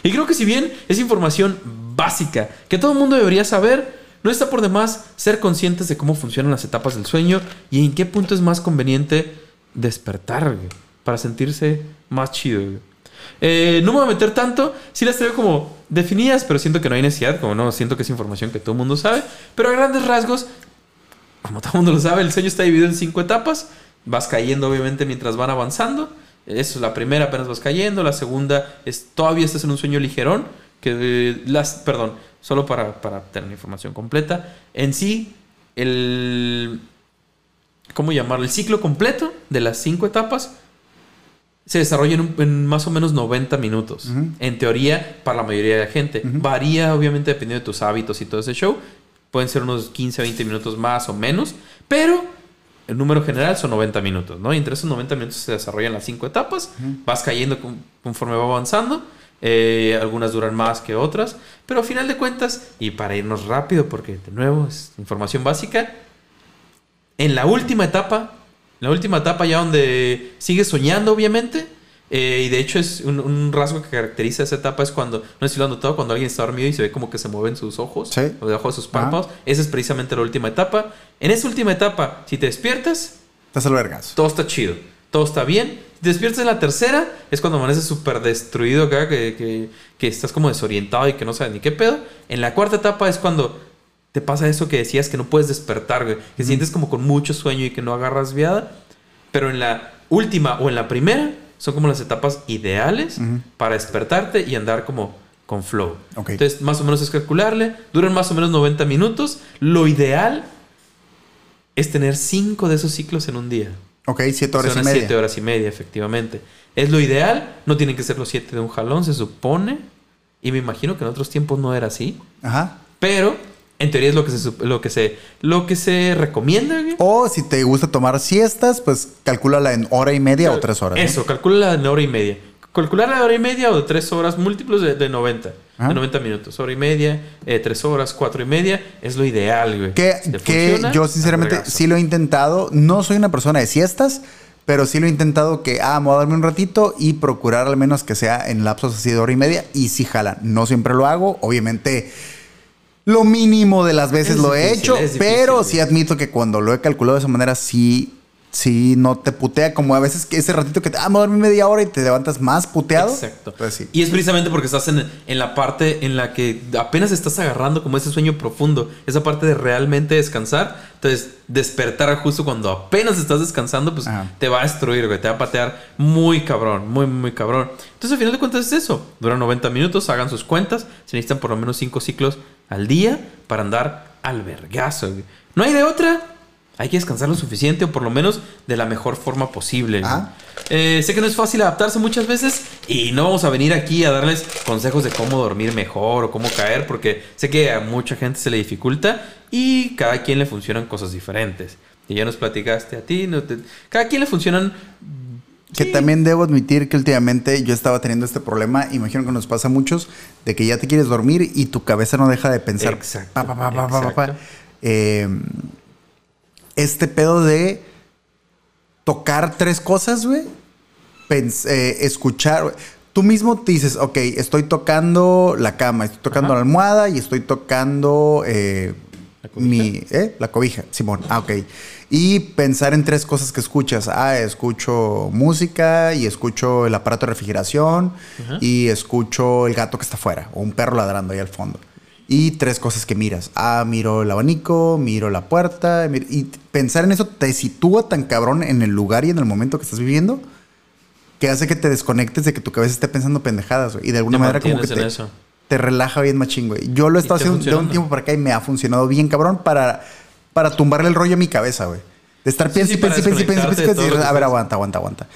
Y creo que si bien es información básica que todo el mundo debería saber, no está por demás ser conscientes de cómo funcionan las etapas del sueño y en qué punto es más conveniente despertar para sentirse más chido. Eh, no me voy a meter tanto, sí las traigo como definidas, pero siento que no hay necesidad, como no, siento que es información que todo el mundo sabe, pero a grandes rasgos como todo el mundo lo sabe, el sueño está dividido en cinco etapas. Vas cayendo, obviamente, mientras van avanzando. Eso es la primera, apenas vas cayendo. La segunda es todavía estás en un sueño ligerón. Que eh, las, perdón, solo para, para tener la información completa. En sí, el. ¿Cómo llamarlo? El ciclo completo de las cinco etapas se desarrolla en, un- en más o menos 90 minutos. Ujú. En teoría, para la mayoría de la gente. Ujú. Varía, obviamente, dependiendo de tus hábitos y todo ese show. Pueden ser unos 15, 20 minutos más o menos. Pero el número general son 90 minutos, ¿no? Y entre esos 90 minutos se desarrollan las cinco etapas. Vas cayendo con- conforme va avanzando. Eh, algunas duran más que otras. Pero a final de cuentas, y para irnos rápido, porque de nuevo es información básica, en la última etapa, la última etapa ya donde sigues soñando, obviamente, eh, y de hecho es un, un rasgo que caracteriza esa etapa es cuando, no sé si lo han notado, cuando alguien está dormido y se ve como que se mueven sus ojos, Sí. o debajo de sus párpados, esa es precisamente la última etapa. En esa última etapa, si te despiertas, Estás al vergazo. todo está chido, todo está bien. Despiertas en la tercera, es cuando amaneces súper destruido acá, que, que- que estás como desorientado y que no sabes ni qué pedo. En la cuarta etapa es cuando te pasa eso que decías que no puedes despertar, güey, que sientes como con mucho sueño y que no agarras viada. Pero en la última o en la primera son como las etapas ideales para despertarte y andar como con flow. Entonces, más o menos es calcularle. Duran más o menos 90 minutos. Lo ideal es tener 5 de esos ciclos en un día. Ok, siete horas Son y media. siete horas y media, efectivamente. Es lo ideal. No tienen que ser los 7 de un jalón, se supone. Y me imagino que en otros tiempos no era así. Ajá. Pero en teoría es lo que se, lo que se, lo que se recomienda. O si te gusta tomar siestas, pues calcúlala en hora y media o tres horas. ¿no? Eso, calcula en hora y media. Calcular la hora y media o de tres horas múltiplos de, de 90. Ajá. De 90 minutos. Hora y media, eh, tres horas, cuatro y media. Es lo ideal, güey. Que, Si que funciona, yo sinceramente sí lo he intentado. No soy una persona de siestas, pero sí lo he intentado que, ah, me voy a darme un ratito y procurar al menos que sea en lapsos así de hora y media. Y sí jala. No siempre lo hago. Obviamente, lo mínimo de las veces Es lo he hecho. difícil, pero güey. sí admito que cuando lo he calculado de esa manera, sí... Sí, no te putea como a veces que ese ratito que te, ah, me dormir media hora y te levantas más puteado. Exacto. Pues sí. Y es precisamente porque estás en, en la parte en la que apenas estás agarrando como ese sueño profundo, esa parte de realmente descansar. Entonces, despertar justo cuando apenas estás descansando, pues Ajá. te va a destruir, güey. Te va a patear muy cabrón, muy, muy cabrón. Entonces, al final de cuentas es eso. Dura 90 minutos, hagan sus cuentas. Se necesitan por lo menos 5 ciclos al día para andar al vergazo. No hay de otra. Hay que descansar lo suficiente o por lo menos de la mejor forma posible. Eh, sé que no es fácil adaptarse muchas veces y no vamos a venir aquí a darles consejos de cómo dormir mejor o cómo caer porque sé que a mucha gente se le dificulta y cada quien le funcionan cosas diferentes. Y ya nos platicaste a ti, no te- cada quien le funcionan... Que Sí. también debo admitir que últimamente yo estaba teniendo este problema, imagino que nos pasa a muchos, de que ya te quieres dormir y tu cabeza no deja de pensar. Exacto, pa, pa, pa, pa, pa, pa, pa. exacto. Eh, este pedo de tocar tres cosas, güey. Eh, escuchar. güey. Tú mismo te dices, ok, estoy tocando la cama, estoy tocando Ajá. la almohada y estoy tocando eh, ¿La mi. ¿eh? La cobija, Simón. Ah, ok. Y pensar en tres cosas que escuchas. Ah, escucho música y escucho el aparato de refrigeración Ajá. y escucho el gato que está afuera o un perro ladrando ahí al fondo. Y tres cosas que miras. Ah, miro el abanico, miro la puerta. mir- y pensar en eso te sitúa tan cabrón en el lugar y en el momento que estás viviendo que hace que te desconectes de que tu cabeza esté pensando pendejadas, güey. Y de alguna Te manera como que te, te relaja bien machín, güey. Yo lo he estado haciendo de un tiempo para acá y me ha funcionado bien cabrón para, para tumbarle el rollo a mi cabeza, güey. De estar Sí, piensa sí, piensa piensa piensa piensa A ver, aguanta, aguanta, aguanta.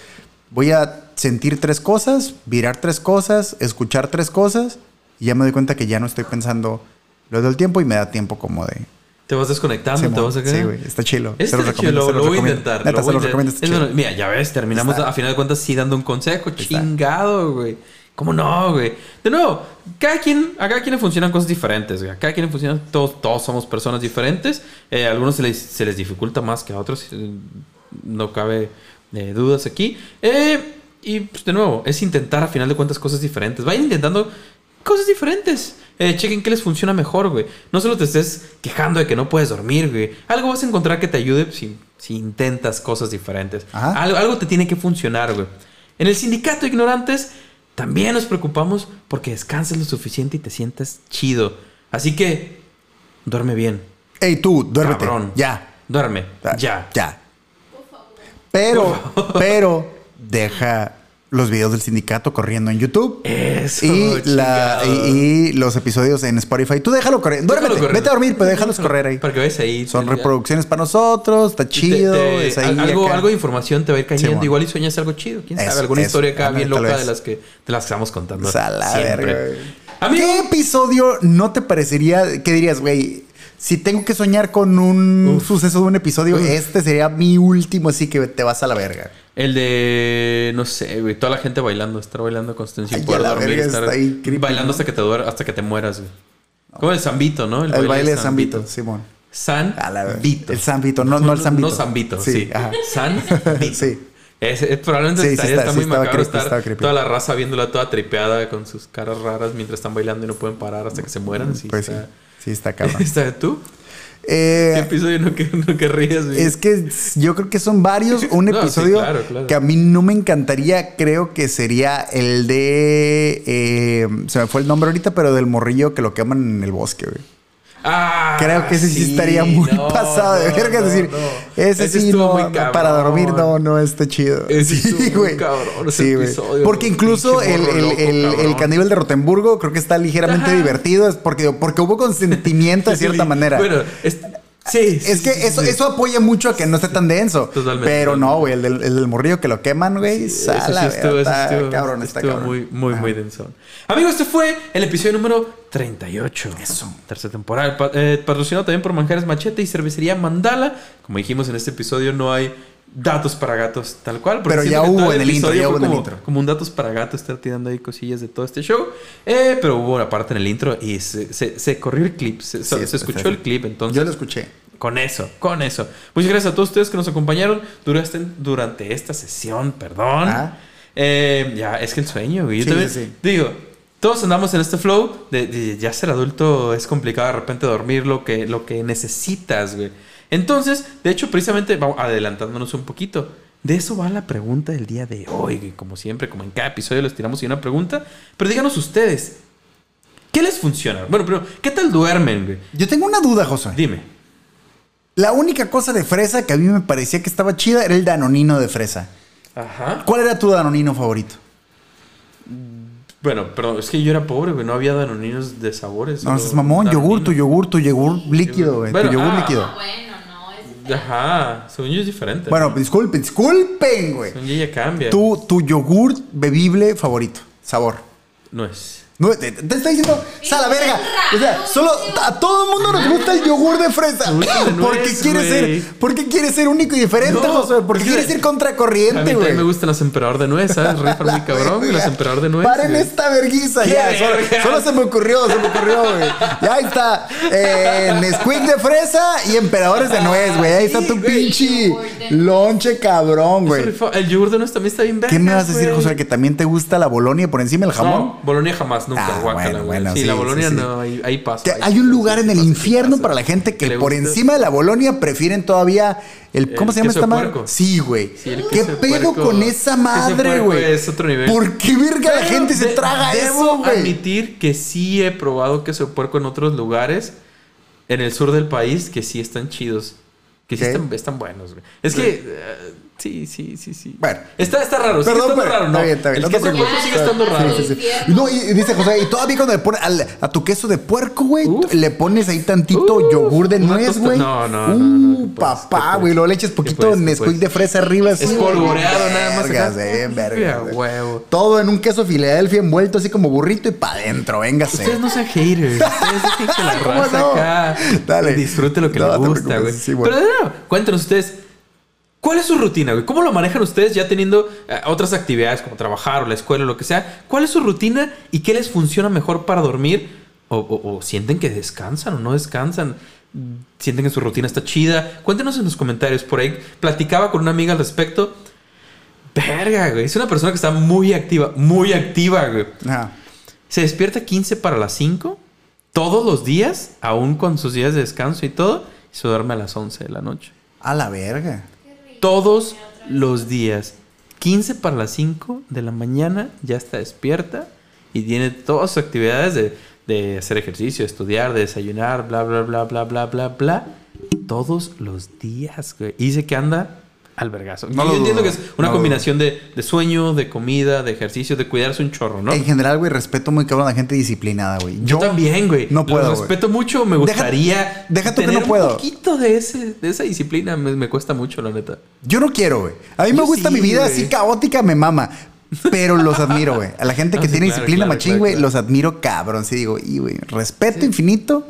Voy a sentir tres cosas, virar tres cosas, escuchar tres cosas y ya me doy cuenta que ya no estoy pensando lo del tiempo y me da tiempo como de... Te vas desconectando, te Simón. vas a Sí, güey, está chilo. Se Este los recomiendo, se lo, los lo voy a recomiendo. intentar. Neta, lo se voy a intentar. recomiendo, Es chido. bueno, mira, ya ves, terminamos Está. a final de cuentas sí dando un consejo. Está. Chingado, güey. ¿Cómo no, güey? De nuevo, cada quien, a cada quien le funcionan cosas diferentes, güey. A cada quien le funcionan, todos, todos somos personas diferentes. Eh, a algunos se les, se les dificulta más que a otros. eh, No cabe eh, dudas aquí. Y pues, de nuevo, es intentar a final de cuentas cosas diferentes. Vayan intentando cosas diferentes. Eh, chequen qué les funciona mejor, güey. No solo te estés quejando de que no puedes dormir, güey. Algo vas a encontrar que te ayude si, si intentas cosas diferentes. Algo, algo te tiene que funcionar, güey. En el sindicato de ignorantes también nos preocupamos porque descanses lo suficiente y te sientas chido. Así que duerme bien. Ey, tú, duérmete. Cabrón. Ya. Duerme. Ya. Ya. Pero, pero, deja los videos del sindicato corriendo en YouTube. Eso. Y, la, y, y los episodios en Spotify. Tú déjalo correr. Duérmete. Déjalo correr. Vete a dormir, pero déjalos Déjalo- correr ahí. Para que veas ahí. Son Ya. reproducciones para nosotros. Está te- chido. te- es ahí al- algo, acá. algo de información te va a ir cayendo. Igual y sueñas algo chido. ¿Quién sabe? Alguna eso. historia acá bien loca de las que de las que estamos contando. O sea, la siempre. verga. Amigo, ¿Qué episodio no te parecería? ¿Qué dirías, güey? Si tengo que soñar con un suceso de un episodio, Uf. este sería mi último, así que te vas a la verga. El de, no sé, güey, toda la gente bailando, estar bailando constantemente sin poder dormir, verga, estar está ahí creepy, bailando ¿no? hasta que te duer- hasta que te mueras, güey. Como el zambito, ¿no? El, baile de Zambito, Simón. San. Vito. El Zambito, no- no el Zambito. No Zambito, Sí, sí. ajá. San [LAUGHS] Vito. Sí. Es, es- probablemente Sí, sí estaría- está- está, sí muy macabro creepy, estar toda la raza viéndola toda tripeada con sus caras raras mientras están bailando y no pueden parar hasta que se mueran. Sí, Pues sí. está, Sí, [LAUGHS] está cabrón. ¿Está tú? Eh, ¿Qué episodio no, que- no querrías? Es que yo creo que son varios. [LAUGHS] Un No, sí, episodio claro, claro. que a mí no me encantaría, creo que sería el de. eh, se me fue el nombre ahorita, pero del morrillo que lo queman en el bosque, güey. Ah, Creo que ese sí, estaría muy no, pasado de no, verga. no, es decir, ese, sí no, cabrón. para dormir no, no está chido. Ese sí, güey. cabrón, ese Sí, güey. episodio, Porque incluso el, el, loco, el, el caníbal de Rotemburgo creo que está ligeramente Ajá. divertido. Es porque, porque hubo consentimiento de cierta manera. Bueno, es, sí, sí, Es que sí, eso, sí. eso apoya mucho a que no esté tan denso. Totalmente, Pero totalmente. no, güey, el del, el del morrillo que lo queman, güey. Eso sí estuvo, güey, eso está estuvo- cabrón, está estuvo cabrón. muy, muy, Ajá. muy denso. Amigos, este fue el episodio número 38. Eso. Tercera temporada. Pa- eh, patrocinado también por Manjares Machete y Cervecería Mandala. Como dijimos en este episodio, no hay datos para gatos tal cual. Pero ya hubo en el intro, ya hubo en el como, intro. Como un datos para gatos, estar tirando ahí cosillas de todo este show. Eh, pero hubo una parte en el intro y se, se- se corrió el clip. Se, se Sí, escuchó sí. el clip, entonces... Yo lo escuché. Con eso, con eso. Muchas gracias a todos ustedes que nos acompañaron durante, durante esta sesión, perdón. Ah. Eh, ya, es que el sueño, güey. Sí, también- sí, sí. Digo, todos andamos en este flow de, de ya ser adulto es complicado de repente dormir lo que, lo que necesitas, güey. Entonces, de hecho, precisamente, vamos adelantándonos un poquito. De eso va la pregunta del día de hoy, güey. Como siempre, como en cada episodio les tiramos una pregunta. Pero díganos ustedes, ¿qué les funciona? Bueno, pero, ¿qué tal duermen, güey? Yo tengo una duda, José. Dime. La única cosa de fresa que a mí me parecía que estaba chida era el danonino de fresa. Ajá. ¿Cuál era tu danonino favorito? Bueno, pero es que yo era pobre, güey. No había danoninos de sabores. No, seas mamón, yogur, tu yogur, tu yogur líquido, güey. Bueno, tu yogur ah. líquido. No, bueno, es. Ajá. Yo es diferente. Bueno, disculpen, disculpen, güey. Yo ya cambia. Tu, tu yogur bebible favorito. Sabor. No es. No, te, te está diciendo, sal a la verga. O sea, solo a todo el mundo nos gusta el yogur de fresa. Me gusta el de Porque quiere güey. ser, porque quiere ser único y diferente, No, José. Porque quiere ser A mí contracorriente, también me güey. gustan los emperador de nuez, ¿sabes? Rifan muy [LAUGHS] cabrón, güey. Los emperador de nuez. Paren güey. esta verguiza ¡Qué ya. verga! Solo, solo se me ocurrió, se me ocurrió, güey. Ya ahí está. Eh, Nesquik de fresa y emperadores de nuez, güey. Ahí está tu güey. pinche lonche cabrón, güey. rifa- El yogur de nuez también está bien ¿Qué me vas a decir, güey. José? ¿Que también te gusta la bolonia por encima del jamón? No, Bolonia jamás, nunca. Ah, guácala, bueno, bueno, sí, sí, la Bolonia sí, sí. no, ahí, ahí pasa. Hay un lugar sí en el infierno pasa. para la gente que por encima de la Bolonia prefieren todavía el. ¿Cómo El se llama queso esta de madre? puerco. Sí, güey. ¿Qué pedo puerco. con esa madre, güey? es otro nivel. ¿Por qué verga la gente se traga debo eso, güey? admitir que sí he probado queso de puerco en otros lugares, en el sur del país, que sí están chidos. Que sí están, están buenos, güey. Es Sí. que... eh, sí, sí, sí, sí. Bueno. Está, está raro, Perdón, estando pero- raro, ¿no? está bien, está bien, El no queso puerco sigue estando Sí, raro. sí, sí. Infierno. No, y y dice José, y todavía cuando le pones al- a tu queso de puerco, güey, Uf. le pones ahí tantito Uf, yogur de nuez, güey. no, no, no, Uh, no, no, ¿qué puedes? papá, ¿Qué güey, luego le eches ¿Qué poquito Nesquik de fresa arriba, así. Es polvoreado nada más acá. Vergas, eh, vergas, A güey. huevo. Todo en un queso Filadelfia envuelto así como burrito y pa' adentro, véngase. Ustedes no sean haters. Ustedes dejen que la [LAUGHS] ¿Cómo raza no? acá Dale. disfrute lo que No, le te gusta, güey. sí. Pero de nuevo, cuéntenos ustedes. ¿Cuál es su rutina, güey? ¿Cómo lo manejan ustedes ya teniendo eh, otras actividades como trabajar o la escuela o lo que sea? ¿Cuál es su rutina y qué les funciona mejor para dormir? ¿O, o- o sienten que descansan o no descansan? ¿Sienten que su rutina está chida? Cuéntenos en los comentarios. Por ahí platicaba con una amiga al respecto. Verga, güey. Es una persona que está muy activa, muy activa, güey. Ajá. Se despierta 15 para las 5 todos los días, aún con sus días de descanso y todo, y se duerme a las 11 de la noche. A la verga. Todos los días. 15 para las 5 de la mañana ya está despierta y tiene todas sus actividades de, de hacer ejercicio, estudiar, de desayunar, bla, bla, bla, bla, bla, bla, bla. Todos los días. Y dice que anda al vergazo. No Yo lo entiendo dudo, que es una no lo combinación de, de sueño, de comida, de ejercicio, de cuidarse un chorro, ¿no? En general, güey, respeto muy cabrón a la gente disciplinada, güey. Yo, también, güey. no puedo, Lo güey. respeto mucho. Me gustaría. deja tú que no puedo. Un poquito de, ese, de esa disciplina me, me cuesta mucho, la neta. Yo no quiero, güey. A mí me gusta sí, mi vida güey. así caótica, me mama. Pero los admiro, güey. A la gente No, [LAUGHS] que sí, tiene claro, disciplina claro, machín, claro, güey, claro. los admiro cabrón. Sí, digo, y güey, respeto infinito.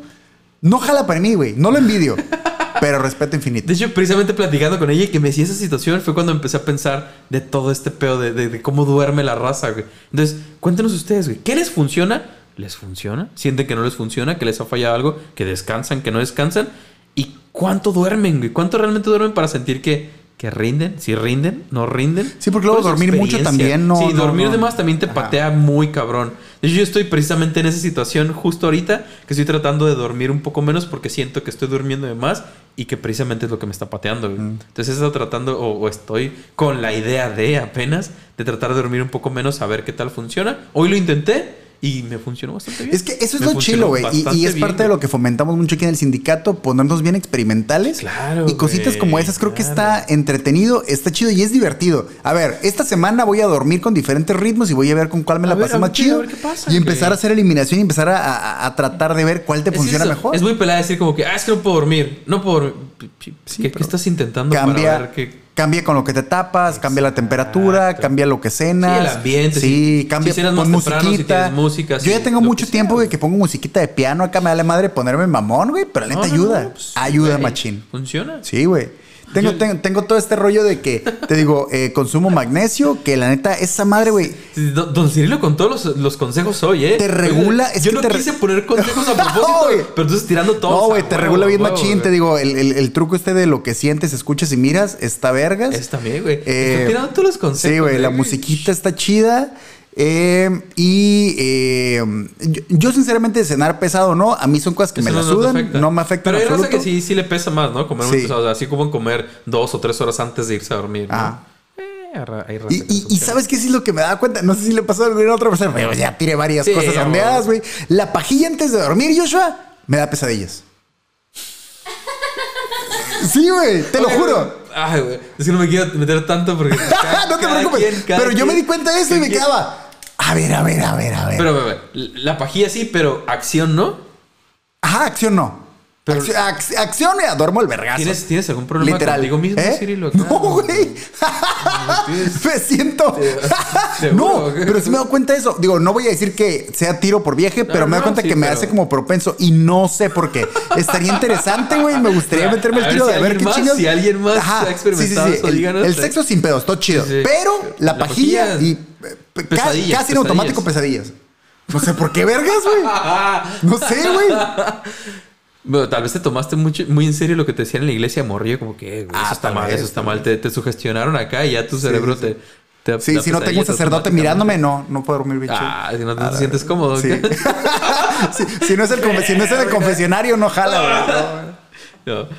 No jala para mí, güey. No lo envidio. [LAUGHS] pero respeto infinito. De hecho, precisamente platicando con ella y que me decía esa situación fue cuando empecé a pensar de todo este pedo de, de- de cómo duerme la raza, güey. Entonces, cuéntenos ustedes, güey. ¿Qué les funciona? ¿Les funciona? ¿Sienten que no les funciona? ¿Que les ha fallado algo? ¿Que descansan? ¿Que no descansan? ¿Y cuánto duermen, güey? ¿Cuánto realmente duermen para sentir que, que rinden? ¿Si rinden? ¿No rinden? Sí, porque luego ¿Cuál es su dormir mucho también no- Sí, no- dormir no. de más también te Ajá. patea muy cabrón. De hecho, yo estoy precisamente en esa situación justo ahorita, que estoy tratando de dormir un poco menos porque siento que estoy durmiendo de más y que precisamente es lo que me está pateando. güey. Entonces, he tratando, o, o estoy con la idea de apenas, de tratar de dormir un poco menos, a ver qué tal funciona. Hoy lo intenté y me funcionó bastante bien. Es que eso es Me lo chilo, güey. Y, y es bien, parte de lo que fomentamos mucho aquí en el sindicato, ponernos bien experimentales. Claro, Y cositas güey, como esas creo que claro. está entretenido, está chido y es divertido. A ver, esta semana voy a dormir con diferentes ritmos y voy a ver con cuál me A la ver, pasé a más ver qué- chido. ver qué pasa, y empezar güey. a hacer eliminación y empezar a, a- a tratar de ver cuál te Es funciona eso, mejor. Es muy pelada decir como que, ah, es que no puedo dormir. No puedo dormir. ¿Qué, qué pero estás intentando cambia, para ver qué? Cambia con lo que te tapas, cambia la temperatura, cambia lo que cenas. Sí, el ambiente, Sí, si- cambia si pon si musiquita. tienes música, Yo ya si- tengo mucho tiempo, güey, que pongo musiquita de piano. Acá me da la madre ponerme mamón, güey, pero la neta No, no, ayuda. no, pues, ayuda, güey, machín. Funciona. Sí, güey. Tengo, tengo, tengo todo este rollo de que, te digo, eh, consumo magnesio, que la neta, esa madre, güey, Don don Cirilo con todos los, los consejos hoy, ¿eh? Te regula, es Yo que no te quise poner consejos a [LAUGHS] propósito, güey. pero tú estás tirando todo. no, güey, te regula bien machín. Te digo, el, el- el truco este de lo que sientes, escuchas y miras, está vergas. Es también, güey. Eh, tirando todos los consejos. Sí, güey, la musiquita está chida. Eh, y eh, yo, yo, sinceramente, cenar pesado no, a mí son cosas que Eso me no la sudan, no me afectan Pero en hay raza absoluto. que sí, sí le pesa más, ¿no? Comer Sí. pesado. O sea, así como comer dos o tres horas antes de irse a dormir. ¿no? Ah. Hay Y, y- sabes qué sí es lo que me da cuenta, no sé si le pasó a alguna otra persona, pero ya tiré varias Sí, cosas ondeadas, güey. La pajilla antes de dormir, Joshua, me da pesadillas. [LAUGHS] Sí, güey, te lo Oye, juro. Ay, güey. Es que no me quiero meter tanto porque. cada- [LAUGHS] no te preocupes. quien- pero yo me di cuenta de eso y me quien- quedaba. A ver, a ver, a ver, a ver. Pero, güey, güey, la pajilla sí, pero acción no. Ajá, acción no. Pero- acción, ac- acción, duermo el vergazo. ¿Tienes, ¿Tienes algún problema Literal. contigo mismo, ¿Eh? Cirilo? No, güey. [LAUGHS] me siento. [LAUGHS] No, pero sí me doy cuenta de eso. Digo, no voy a decir que sea tiro por viaje, pero me doy no, cuenta sí, que me hace como propenso y no sé por qué. Estaría interesante, güey. Me gustaría [LAUGHS] A meterme el ver tiro si de ver qué más- chingados. si alguien más ha experimentado eso, El, díganos, el sexo sin pedos, todo chido. Sí, sí. Pero la, La pajilla, pajilla- y Pesadillas, casi en automático pesadillas. No sé por qué vergas, güey. No sé, güey. Bueno, tal vez te tomaste mucho, muy en serio lo que te decían en la iglesia morrillo, como que güey, Ah, eso está tal mal, vez, eso está mal. Te, te sugestionaron acá y ya tu cerebro sí, te, te. Sí, si no tengo un sacerdote mirándome, no, no puedo dormir bien. Ah, si no te, sientes cómodo. [LAUGHS] Si, no es el, si no es el [LAUGHS] confesionario, no jala, güey. [LAUGHS] No. [LAUGHS]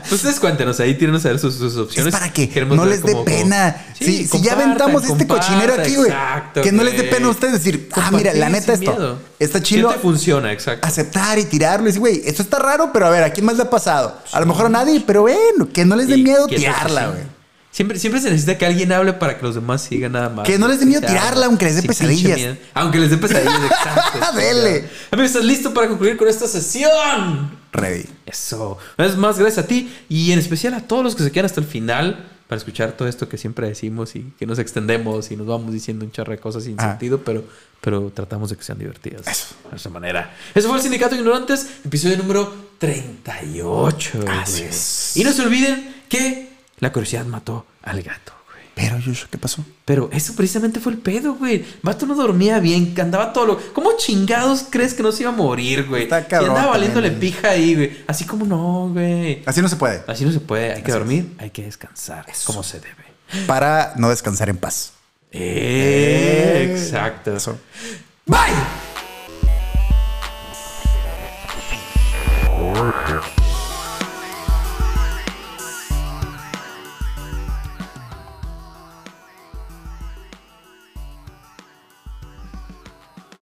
Pues ustedes cuéntenos ahí, tírenos a ver sus, sus opciones. Es para que Queremos no les dé pena. si, Sí, si ya aventamos este cochinero aquí, güey. Que no les dé pena a ustedes decir, ah, mira, la neta esto miedo. está ¿Qué chido. te funciona? Exacto. Aceptar y tirarlo y decir, güey, esto está raro, pero a ver, ¿a quién más le ha pasado? A lo mejor a nadie, pero bueno, que no les dé miedo tirarla, güey. Siempre, siempre se necesita que alguien hable para que los demás sigan nada más. Que no les dé miedo Se tirarla, aunque les dé Sí, pesadillas. Aunque les dé pesadillas, exacto. [LAUGHS] Dele. Amigo, ¿estás listo para concluir con esta sesión? Ready. Eso. Una vez más, gracias a ti y en especial a todos los que se quedan hasta el final para escuchar todo esto que siempre decimos y que nos extendemos y nos vamos diciendo un chorro de cosas sin Ah. sentido, pero, pero tratamos de que sean divertidas. De esa manera. Eso fue el Sindicato de Ignorantes, episodio número 38. Así es. Y no se olviden que la curiosidad mató al gato, güey. Pero, Joshua, ¿qué pasó? Pero eso precisamente fue el pedo, güey. Vato no dormía bien, andaba todo lo... ¿Cómo chingados crees que no se iba a morir, güey? Está Y cabrón andaba también, valiéndole güey. pija ahí, güey. Así como no, güey. Así no se puede. Así no se puede. Hay que dormir, hay que descansar. Como se debe. Para no descansar en paz. Eh, exacto. Eso. Bye.